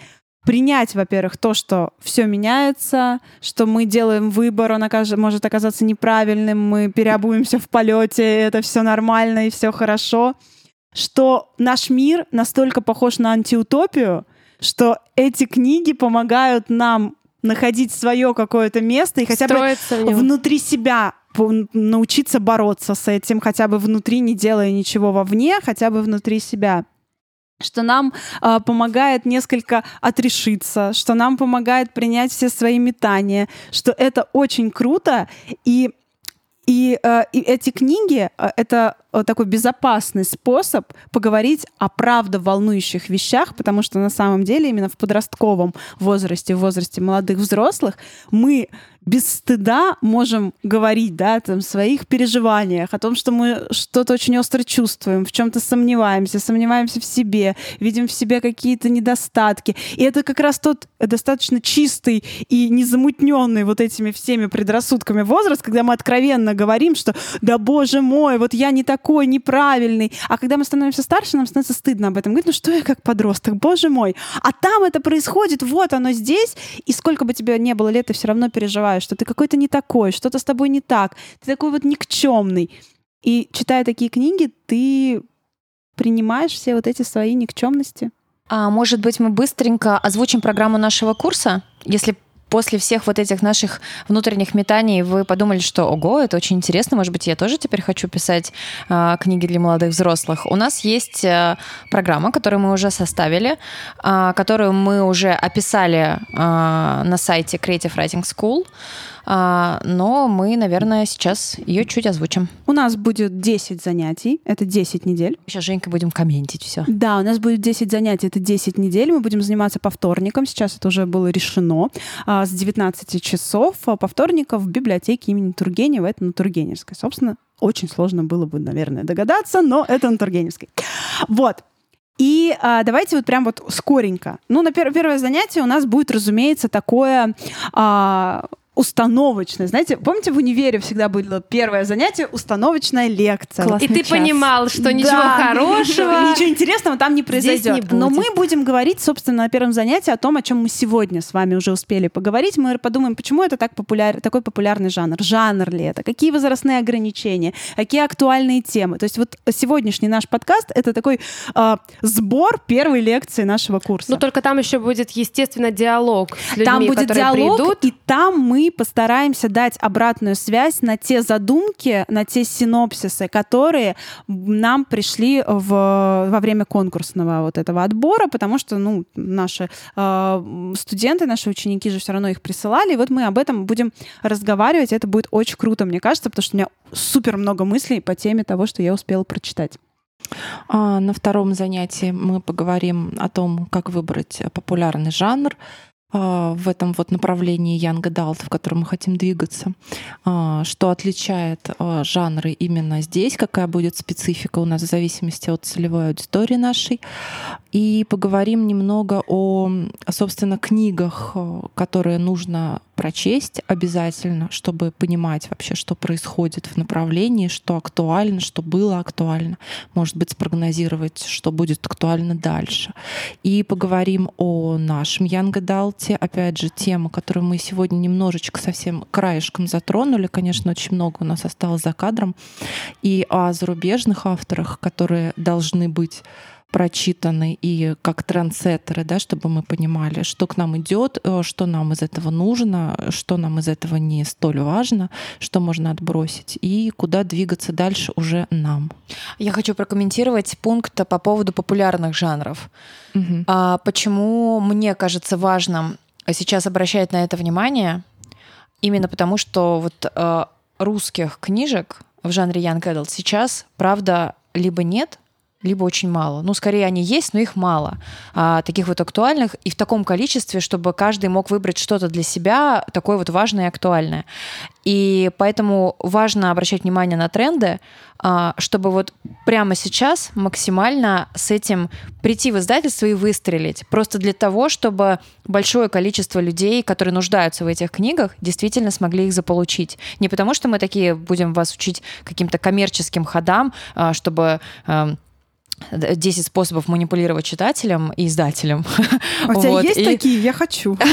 принять, во-первых, то, что все меняется, что мы делаем выбор, он окаж... может оказаться неправильным, мы переобуемся в полете, это все нормально и все хорошо, что наш мир настолько похож на антиутопию, что эти книги помогают нам находить свое какое-то место и хотя Строиться бы внутри себя научиться бороться с этим, хотя бы внутри, не делая ничего вовне, хотя бы внутри себя. Что нам а, помогает несколько отрешиться, что нам помогает принять все свои метания, что это очень круто, и и, э, и эти книги э, это э, такой безопасный способ поговорить о правда волнующих вещах, потому что на самом деле именно в подростковом возрасте, в возрасте молодых взрослых, мы без стыда можем говорить да, там, своих переживаниях, о том, что мы что-то очень остро чувствуем, в чем-то сомневаемся, сомневаемся в себе, видим в себе какие-то недостатки. И это как раз тот достаточно чистый и незамутненный вот этими всеми предрассудками возраст, когда мы откровенно говорим, что да боже мой, вот я не такой неправильный. А когда мы становимся старше, нам становится стыдно об этом. Говорит, ну что я как подросток, боже мой. А там это происходит, вот оно здесь, и сколько бы тебе не было лет, ты все равно переживаешь, что ты какой-то не такой, что-то с тобой не так, ты такой вот никчемный. И читая такие книги, ты принимаешь все вот эти свои никчемности. А может быть, мы быстренько озвучим программу нашего курса, если после всех вот этих наших внутренних метаний вы подумали, что ого, это очень интересно, может быть, я тоже теперь хочу писать э, книги для молодых взрослых. У нас есть э, программа, которую мы уже составили, э, которую мы уже описали э, на сайте Creative Writing School. Но мы, наверное, сейчас ее чуть озвучим. У нас будет 10 занятий, это 10 недель. Сейчас Женька будем комментить все. Да, у нас будет 10 занятий, это 10 недель. Мы будем заниматься по вторникам. Сейчас это уже было решено. А, с 19 часов а, по вторникам в библиотеке имени Тургенева. Это на Тургеневской. Собственно, очень сложно было бы, наверное, догадаться, но это на Тургеневской. Вот. И а, давайте вот прям вот скоренько. Ну, на пер- первое занятие у нас будет, разумеется, такое а, установочное. Знаете, помните, в универе всегда было первое занятие установочная лекция. Класс. И ты час. понимал, что ничего Да. хорошего. Ничего интересного там не произойдет. не Но мы будем говорить, собственно, на первом занятии о том, о чем мы сегодня с вами уже успели поговорить. Мы подумаем, почему это так популяр... такой популярный жанр. Жанр ли это? Какие возрастные ограничения? Какие актуальные темы? То есть вот сегодняшний наш подкаст — это такой а, сбор первой лекции нашего курса. Ну, только там еще будет, естественно, диалог с людьми, Там будет диалог, придут. и там мы постараемся дать обратную связь на те задумки, на те синопсисы, которые нам пришли в, во время конкурсного вот этого отбора, потому что, ну, наши э, студенты, наши ученики же все равно их присылали, и вот мы об этом будем разговаривать, это будет очень круто, мне кажется, потому что у меня супер много мыслей по теме того, что я успела прочитать. А, На втором занятии мы поговорим о том, как выбрать популярный жанр в этом вот направлении Young Adult, в котором мы хотим двигаться. А, Что отличает а, жанры именно здесь, какая будет специфика у нас в зависимости от целевой аудитории нашей. И поговорим немного о, собственно, книгах, а, которые нужно прочесть обязательно, чтобы понимать вообще, что происходит в направлении, что актуально, что было актуально, может быть, спрогнозировать, что будет актуально дальше. И поговорим о нашем Adult, опять же, тему, которую мы сегодня немножечко совсем краешком затронули, конечно, очень много у нас осталось за кадром, и о зарубежных авторах, которые должны быть прочитаны и как трендсеттеры, да, чтобы мы понимали, что к нам идет, э, что нам из этого нужно, что нам из этого не столь важно, что можно отбросить и куда двигаться дальше уже нам. Я хочу прокомментировать пункт по поводу популярных жанров. Мгм. А почему мне кажется важным сейчас обращать на это внимание? Именно потому, что вот э, русских книжек в жанре Young Adult сейчас, правда, либо нет, либо очень мало. Ну, скорее они есть, но их мало. А, таких вот актуальных и в таком количестве, чтобы каждый мог выбрать что-то для себя такое вот важное и актуальное. И поэтому важно обращать внимание на тренды, а, чтобы вот прямо сейчас максимально с этим прийти в издательство и выстрелить. Просто для того, чтобы большое количество людей, которые нуждаются в этих книгах, действительно смогли их заполучить. Не потому, что мы такие будем вас учить каким-то коммерческим ходам, а, чтобы 10 способов манипулировать читателем и издателем. У тебя вот. есть и... такие? Я хочу.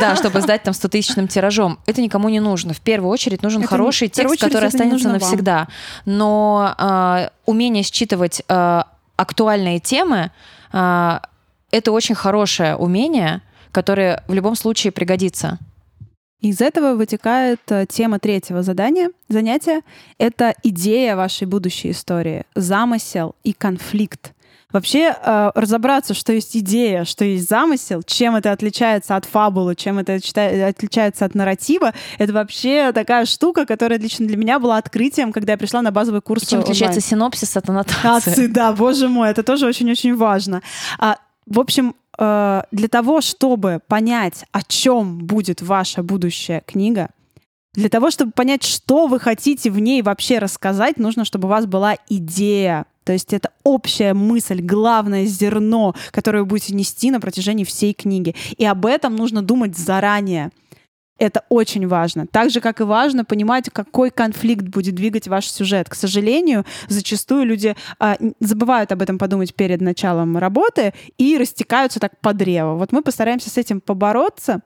Да, чтобы сдать там 100-тысячным тиражом. Это никому не нужно. В первую очередь нужен это, хороший текст, который останется навсегда. Вам. Но э, умение считывать э, актуальные темы э, это очень хорошее умение, которое в любом случае пригодится. Из этого вытекает э, тема третьего задания. Занятия — это идея вашей будущей истории, замысел и конфликт. Вообще э, разобраться, что есть идея, что есть замысел, чем это отличается от фабулы, чем это отличается от нарратива, это вообще такая штука, которая лично для меня была открытием, когда я пришла на базовый курс. И чем онлайн. отличается синопсис от аннотации? Да, боже мой, это тоже очень-очень важно. А, в общем, Э, для того, чтобы понять, о чем будет ваша будущая книга, для того, чтобы понять, что вы хотите в ней вообще рассказать, нужно, чтобы у вас была идея. То есть это общая мысль, главное зерно, которое вы будете нести на протяжении всей книги. И об этом нужно думать заранее. Это очень важно. Так же, как и важно понимать, какой конфликт будет двигать ваш сюжет. К сожалению, зачастую люди а, забывают об этом подумать перед началом работы и растекаются так по древу. Вот мы постараемся с этим побороться,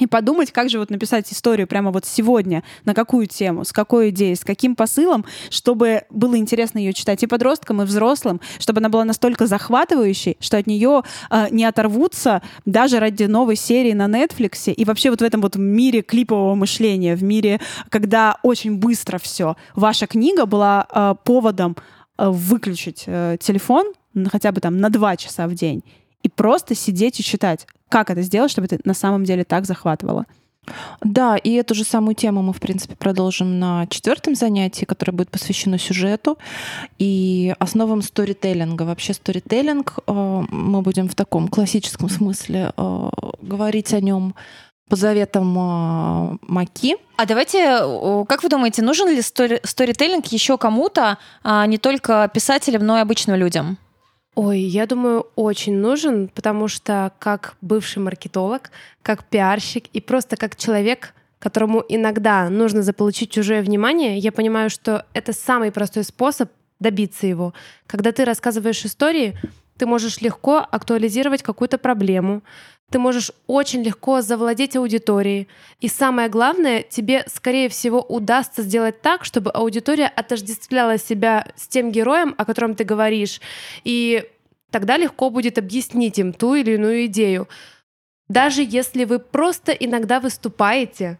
и подумать, как же вот написать историю прямо вот сегодня, на какую тему, с какой идеей, с каким посылом, чтобы было интересно ее читать и подросткам, и взрослым, чтобы она была настолько захватывающей, что от нее э, не оторвутся даже ради новой серии на Netflix и вообще вот в этом вот мире клипового мышления, в мире, когда очень быстро все. Ваша книга была э, поводом э, выключить э, телефон хотя бы там на два часа в день и просто сидеть и читать. Как это сделать, чтобы это на самом деле так захватывало? Да, и эту же самую тему мы, в принципе, продолжим на четвертом занятии, которое будет посвящено сюжету и основам сторителлинга. Вообще сторителлинг, э, мы будем в таком классическом смысле э, говорить о нем по заветам э, Маки. А давайте, как вы думаете, нужен ли сторителлинг еще кому-то, а не только писателям, но и обычным людям? Ой, я думаю, очень нужен, потому что как бывший маркетолог, как пиарщик и просто как человек, которому иногда нужно заполучить чужое внимание, я понимаю, что это самый простой способ добиться его. Когда ты рассказываешь истории, ты можешь легко актуализировать какую-то проблему, ты можешь очень легко завладеть аудиторией. И самое главное, тебе, скорее всего, удастся сделать так, чтобы аудитория отождествляла себя с тем героем, о котором ты говоришь. И тогда легко будет объяснить им ту или иную идею. Даже если вы просто иногда выступаете,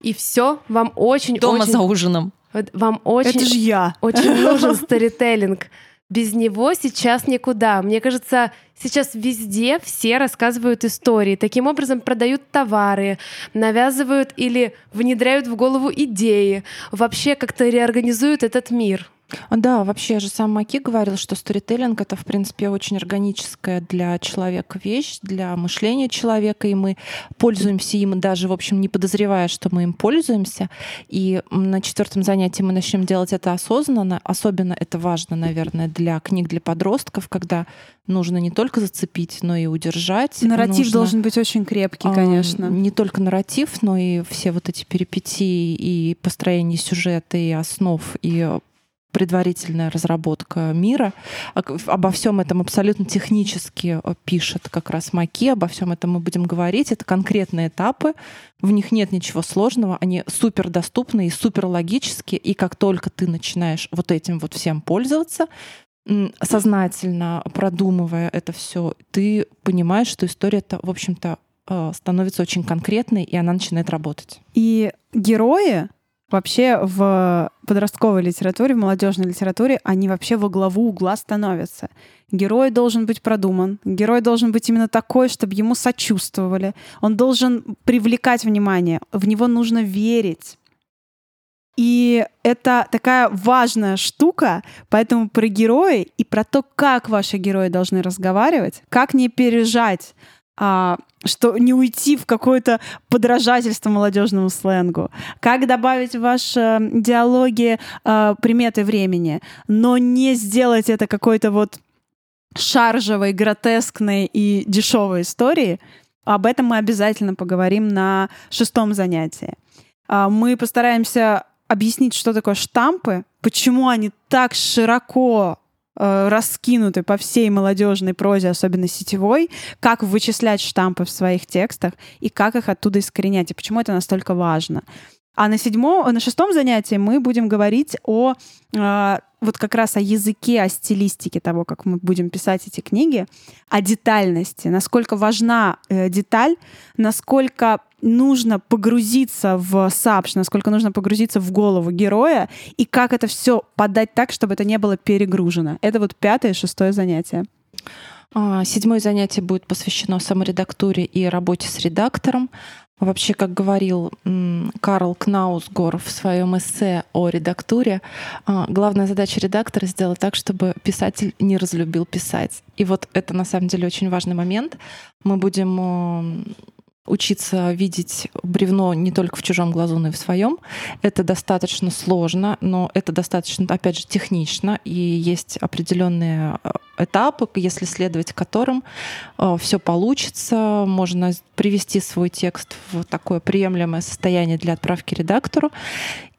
и все, вам очень... Дома очень, за ужином. Вам очень... Это же я. Очень нужен сторителлинг без него сейчас никуда. Мне кажется, сейчас везде все рассказывают истории. Таким образом продают товары, навязывают или внедряют в голову идеи, вообще как-то реорганизуют этот мир. Да, вообще же сам Маки говорил, что сторителлинг — это, в принципе, очень органическая для человека вещь, для мышления человека, и мы пользуемся им, даже, в общем, не подозревая, что мы им пользуемся. И на четвертом занятии мы начнем делать это осознанно. Особенно это важно, наверное, для книг для подростков, когда нужно не только зацепить, но и удержать. Нарратив нужно, должен быть очень крепкий, конечно. Не только нарратив, но и все вот эти перипетии и построение сюжета, и основ, и предварительная разработка мира. Обо всем этом абсолютно технически э, пишет как раз Маки, обо всем этом мы будем говорить. Это конкретные этапы, в них нет ничего сложного, они супер доступны и супер логические, и как только ты начинаешь вот этим вот всем пользоваться, сознательно продумывая это все, ты понимаешь, что история-то, в общем-то, э, становится очень конкретной, и она начинает работать. И герои вообще в подростковой литературе, в молодежной литературе, они вообще во главу угла становятся. Герой должен быть продуман, герой должен быть именно такой, чтобы ему сочувствовали, он должен привлекать внимание, в него нужно верить. И это такая важная штука, поэтому про герои и про то, как ваши герои должны разговаривать, как не пережать а, что не уйти в какое-то подражательство молодежному сленгу, как добавить в ваши диалоги э, приметы времени, но не сделать это какой-то вот шаржевой, гротескной и дешевой истории. Об этом мы обязательно поговорим на шестом занятии. Э, мы постараемся объяснить, что такое штампы, почему они так широко раскинуты по всей молодежной прозе, особенно сетевой, как вычислять штампы в своих текстах и как их оттуда искоренять, и почему это настолько важно. А на седьмом, на шестом занятии мы будем говорить о э, вот как раз о языке, о стилистике того, как мы будем писать эти книги, о детальности, насколько важна э, деталь, насколько нужно погрузиться в сапш, насколько нужно погрузиться в голову героя и как это все подать так, чтобы это не было перегружено. Это вот пятое и шестое занятие. А, седьмое занятие будет посвящено саморедактуре и работе с редактором. Вообще, как говорил Карл Кнаусгор в своем эссе о редактуре, а, главная задача редактора сделать так, чтобы писатель не разлюбил писать. И вот это на самом деле очень важный момент. Мы будем учиться видеть бревно не только в чужом глазу, но и в своем. Это достаточно сложно, но это достаточно, опять же, технично, и есть определенные э, этапы, если следовать которым э, все получится, можно привести свой текст в такое приемлемое состояние для отправки редактору.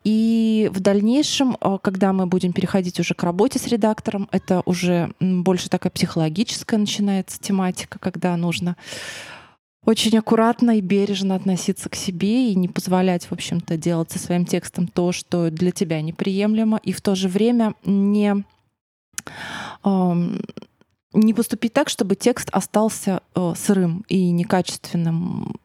И в дальнейшем, э, когда мы будем переходить уже к работе с редактором, это уже больше такая психологическая начинается тематика, когда нужно очень аккуратно и бережно относиться к себе и не позволять, в общем-то, делать со своим текстом то, что для тебя неприемлемо, и в то же время не не поступить так, чтобы текст остался э, сырым и некачественным.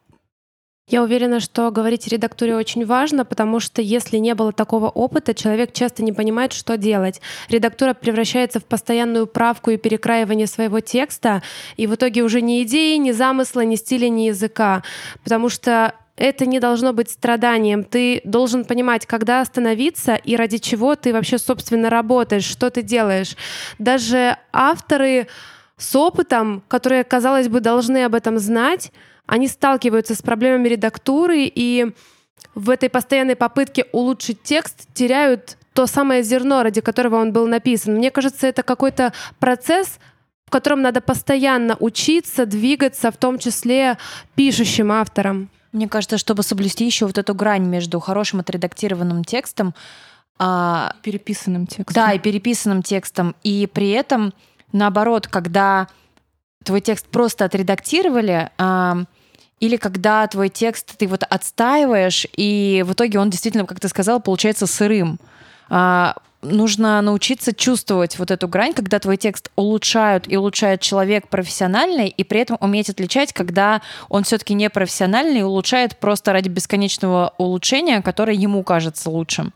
Я уверена, что говорить редактуре очень важно, потому что если не было такого опыта, человек часто не понимает, что делать. Редактура превращается в постоянную правку и перекраивание своего текста, и в итоге уже ни идеи, ни замысла, ни стиля, ни языка. Потому что это не должно быть страданием. Ты должен понимать, когда остановиться и ради чего ты вообще, собственно, работаешь, что ты делаешь. Даже авторы с опытом, которые, казалось бы, должны об этом знать, они сталкиваются с проблемами редактуры и в этой постоянной попытке улучшить текст теряют то самое зерно, ради которого он был написан. Мне кажется, это какой-то процесс, в котором надо постоянно учиться, двигаться, в том числе пишущим авторам. Мне кажется, чтобы соблюсти еще вот эту грань между хорошим отредактированным текстом, а, переписанным текстом. Да, и переписанным текстом. И при этом, наоборот, когда твой текст просто отредактировали, а, или когда твой текст ты вот отстаиваешь, и в итоге он действительно, как ты сказала, получается сырым. А, нужно научиться чувствовать вот эту грань, когда твой текст улучшают и улучшает человек профессиональный, и при этом уметь отличать, когда он все-таки не профессиональный и улучшает просто ради бесконечного улучшения, которое ему кажется лучшим.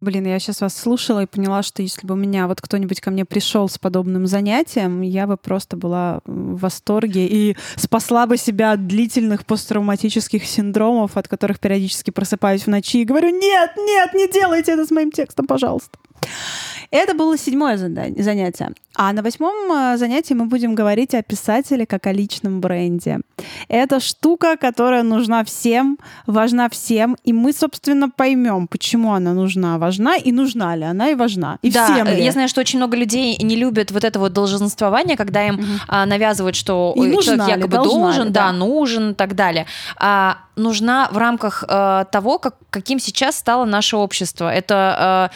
Блин, я сейчас вас слушала и поняла, что если бы у меня вот кто-нибудь ко мне пришел с подобным занятием, я бы просто была в восторге и спасла бы себя от длительных посттравматических синдромов, от которых периодически просыпаюсь в ночи и говорю, нет, нет, не делайте это с моим текстом, пожалуйста. Это было седьмое занятие. А на восьмом э, занятии мы будем говорить о писателе как о личном бренде. Это штука, которая нужна всем, важна всем, и мы, собственно, поймем, почему она нужна, важна и нужна ли она и важна. И да, всем ли. я знаю, что очень много людей не любят вот это вот долженствование, когда им угу. а, навязывают, что и человек якобы ли, должен, ли, да. да, нужен и так далее. А, нужна в рамках а, того, как, каким сейчас стало наше общество. Это а,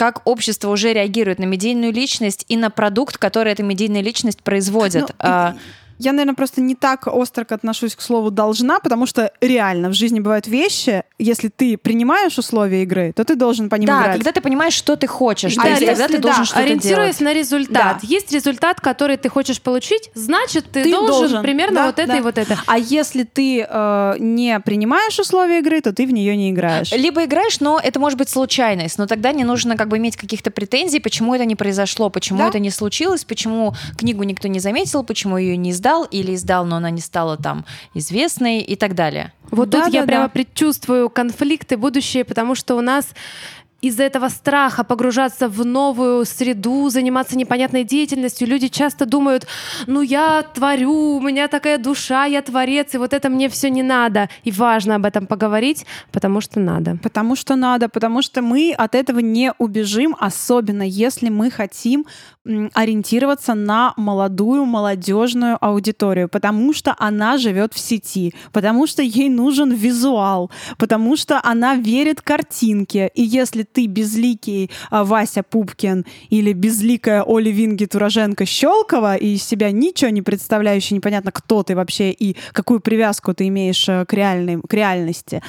как общество уже реагирует на медийную личность и на продукт, который эта медийная личность производит. Ну, а, я, наверное, просто не так остро отношусь к слову «должна», потому что реально в жизни бывают вещи, если ты принимаешь условия игры, то ты должен по ним да, играть. когда ты понимаешь, что ты хочешь, да, то есть тогда ты да, должен что-то Ориентируясь делать. на результат. Да. Есть результат, который ты хочешь получить, значит, ты, ты должен, должен примерно да, вот это да. и вот это. А если ты э, не принимаешь условия игры, то ты в нее не играешь. Либо играешь, но это может быть случайность, но тогда не нужно как бы иметь каких-то претензий, почему это не произошло, почему да? это не случилось, почему книгу никто не заметил, почему ее не издали, издал или издал, но она не стала там известной и так далее. Вот Да, тут я да, прямо да. предчувствую конфликты будущее, потому что у нас из-за этого страха погружаться в новую среду, заниматься непонятной деятельностью, люди часто думают, ну я творю, у меня такая душа, я творец, и вот это мне все не надо. И важно об этом поговорить, потому что надо. Потому что надо, потому что мы от этого не убежим, особенно если мы хотим ориентироваться на молодую, молодежную аудиторию, потому что она живет в сети, потому что ей нужен визуал, потому что она верит картинке. И если ты безликий а, Вася Пупкин или безликая Оля Винги Тураженко Щелкова и из себя ничего не представляющий, непонятно, кто ты вообще и какую привязку ты имеешь э, к, реальной, к реальности,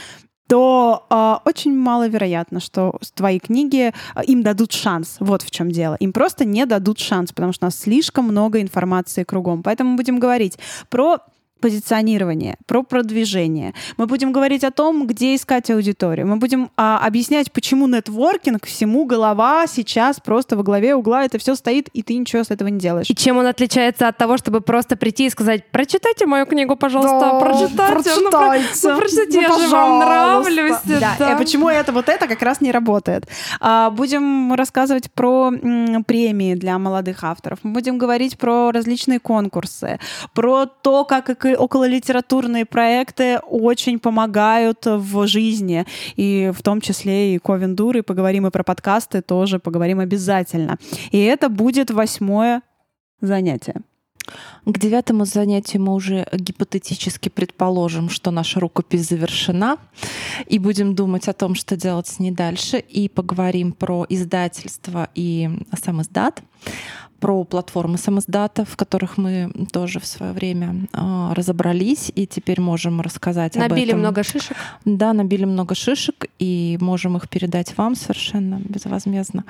то э, очень маловероятно, что твои книги э, им дадут шанс. Вот в чем дело. Им просто не дадут шанс, потому что у нас слишком много информации кругом. Поэтому будем говорить про позиционирование, про продвижение. Мы будем говорить о том, где искать аудиторию. Мы будем а, объяснять, почему нетворкинг всему голова сейчас просто во главе угла это все стоит, и ты ничего с этого не делаешь. И чем он отличается от того, чтобы просто прийти и сказать, прочитайте мою книгу, пожалуйста, Да, прочитайте. Ну, про- прочитайте. Ну, прочитайте, Ну, я же вам нравлюсь. Да, да. и почему это вот это как раз не работает. А, Будем рассказывать про м, премии для молодых авторов. Мы будем говорить про различные конкурсы, про то, как эко- окололитературные проекты очень помогают в жизни, и в том числе и Ковендур, и поговорим и про подкасты тоже поговорим обязательно. И это будет восьмое занятие. К девятому занятию мы уже гипотетически предположим, что наша рукопись завершена, и будем думать о том, что делать с ней дальше, и поговорим про издательство и сам издат, про платформы самоиздата, в которых мы тоже в свое время а, разобрались, и теперь можем рассказать об Набили этом. много шишек. Да, набили много шишек, и можем их передать вам совершенно безвозмездно.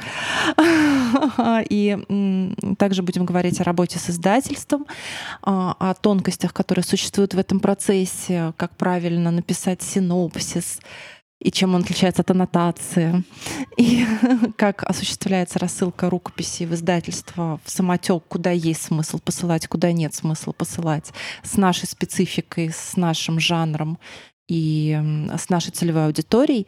И также будем говорить о работе с издательством, а, о тонкостях, которые существуют в этом процессе, как правильно написать синопсис, и чем он отличается от аннотации, и как осуществляется рассылка рукописей в издательство в самотек, куда есть смысл посылать, куда нет смысла посылать, с нашей спецификой, с нашим жанром и с нашей целевой аудиторией.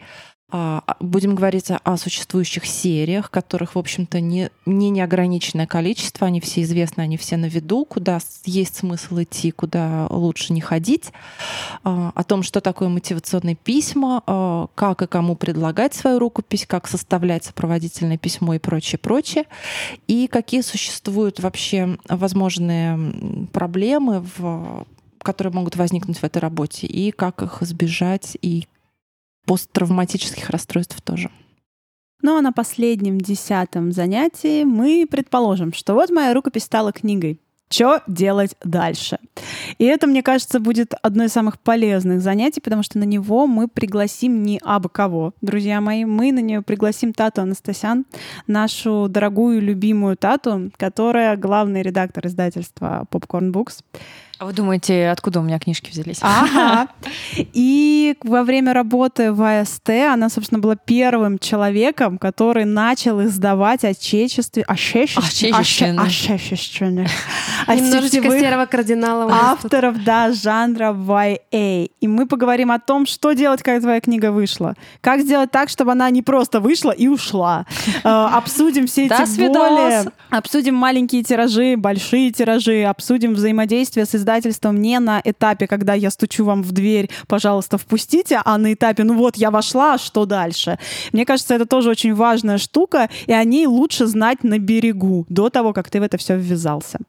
А, а, Будем говорить о- существующих сериях, которых, в общем-то, не, не неограниченное количество, они все известны, они все на виду, куда есть смысл идти, куда лучше не ходить, А, о том, что такое мотивационные письма, как и кому предлагать свою рукопись, как составлять сопроводительное письмо и прочее, прочее, и какие существуют вообще возможные проблемы, в, которые могут возникнуть в этой работе, и как их избежать, и посттравматических расстройств тоже. Ну а на последнем десятом занятии мы предположим, что вот моя рукопись стала книгой. Что делать дальше? И это, мне кажется, будет одно из самых полезных занятий, потому что на него мы пригласим не абы кого, друзья мои. Мы на нее пригласим Тату Анастасян, нашу дорогую, любимую Тату, которая главный редактор издательства Popcorn Books. А вы думаете, откуда у меня книжки взялись? Ага. И во время работы в АСТ она, собственно, была первым человеком, который начал издавать отечестве... отечественных- Немножечко серого кардинала. авторов, да, жанра YA. И мы поговорим о том, что делать, когда твоя книга вышла. Как сделать так, чтобы она не просто вышла и ушла. Э, Обсудим все эти боли. Обсудим маленькие тиражи, большие тиражи. Обсудим взаимодействие с издательством не на этапе, когда я стучу вам в дверь, пожалуйста, впустите, а на этапе, ну вот, я вошла, а что дальше? Мне кажется, это тоже очень важная штука, и о ней лучше знать на берегу, до того, как ты в это все ввязался.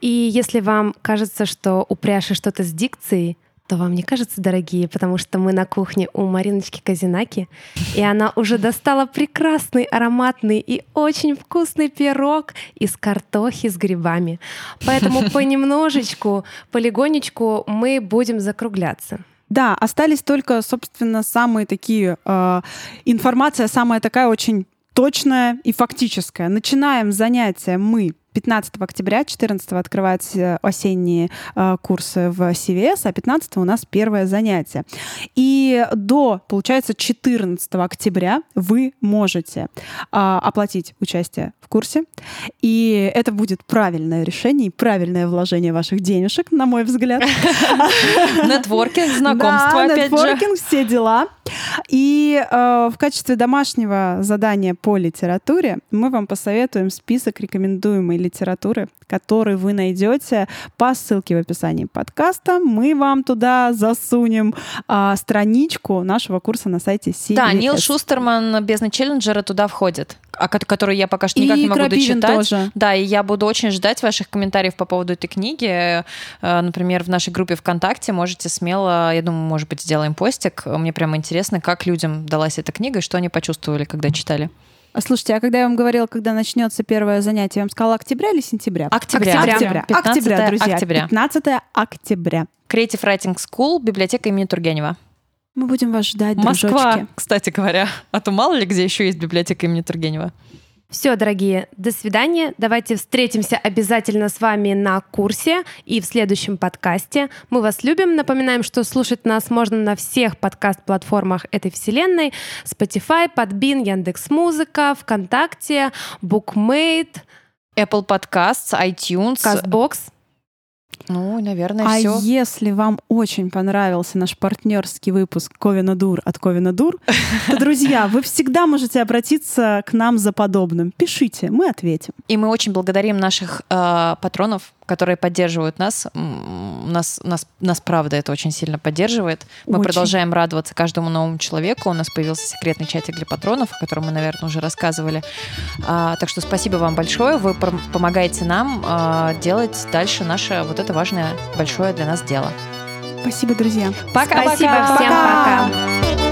И если вам кажется, что у Пряши что-то с дикцией, то вам не кажется, дорогие, потому что мы на кухне у Мариночки Казинаки, и она уже достала прекрасный, ароматный и очень вкусный пирог из картохи с грибами. Поэтому понемножечку, полигонечку мы будем закругляться. Да, остались только, собственно, самые такие... э, информация самая такая очень точная и фактическая. Начинаем занятие мы 15 октября, 14 открываются осенние э, курсы в CVS, а 15 у нас первое занятие. И до, получается, 14 октября вы можете а, оплатить участие в курсе. И это будет правильное решение и правильное вложение ваших денежек, на мой взгляд. Нетворкинг, знакомство, опять же. Нетворкинг, все дела. И э, в качестве домашнего задания по литературе мы вам посоветуем список рекомендуемой литературы, который вы найдете по ссылке в описании подкаста. Мы вам туда засунем э, страничку нашего курса на сайте CVS. Да, Нил Шустерман «Бездна Челленджера» туда входит который я пока что никак и не могу Крапивин дочитать. тоже. Да, и я буду очень ждать ваших комментариев по поводу этой книги. Э, Например, в нашей группе ВКонтакте можете смело, я думаю, может быть, сделаем постик. Мне прямо интересно, как людям далась эта книга и что они почувствовали, когда читали. А Слушайте, а когда я вам говорила, когда начнется первое занятие, я вам сказала октября или сентября? Октября. Октября. 15 Октября, друзья. октября. 15 октября. Creative Writing School, библиотека имени Тургенева. Мы будем вас ждать, Москва, дружочки. кстати говоря. А то мало ли где еще есть библиотека имени Тургенева. Все, дорогие, до свидания. Давайте встретимся обязательно с вами на курсе и в следующем подкасте. Мы вас любим. Напоминаем, что слушать нас можно на всех подкаст-платформах этой вселенной. Spotify, Podbean, Яндекс.Музыка, ВКонтакте, Bookmate, Apple Podcasts, iTunes. Castbox. Ну, наверное, А все. если вам очень понравился наш партнерский выпуск Ковина Дур от Ковина Дур, то, друзья, вы всегда можете обратиться к нам за подобным. Пишите, мы ответим. И мы очень благодарим наших э, патронов, которые поддерживают нас. Нас, нас. нас, правда, это очень сильно поддерживает. Мы Очень. продолжаем радоваться каждому новому человеку. У нас появился секретный чатик для патронов, о котором мы, наверное, уже рассказывали. А, так что спасибо вам большое. Вы пом- помогаете нам а, делать дальше наше вот это важное, большое для нас дело. Спасибо, друзья. Пока-пока! Спасибо, всем пока.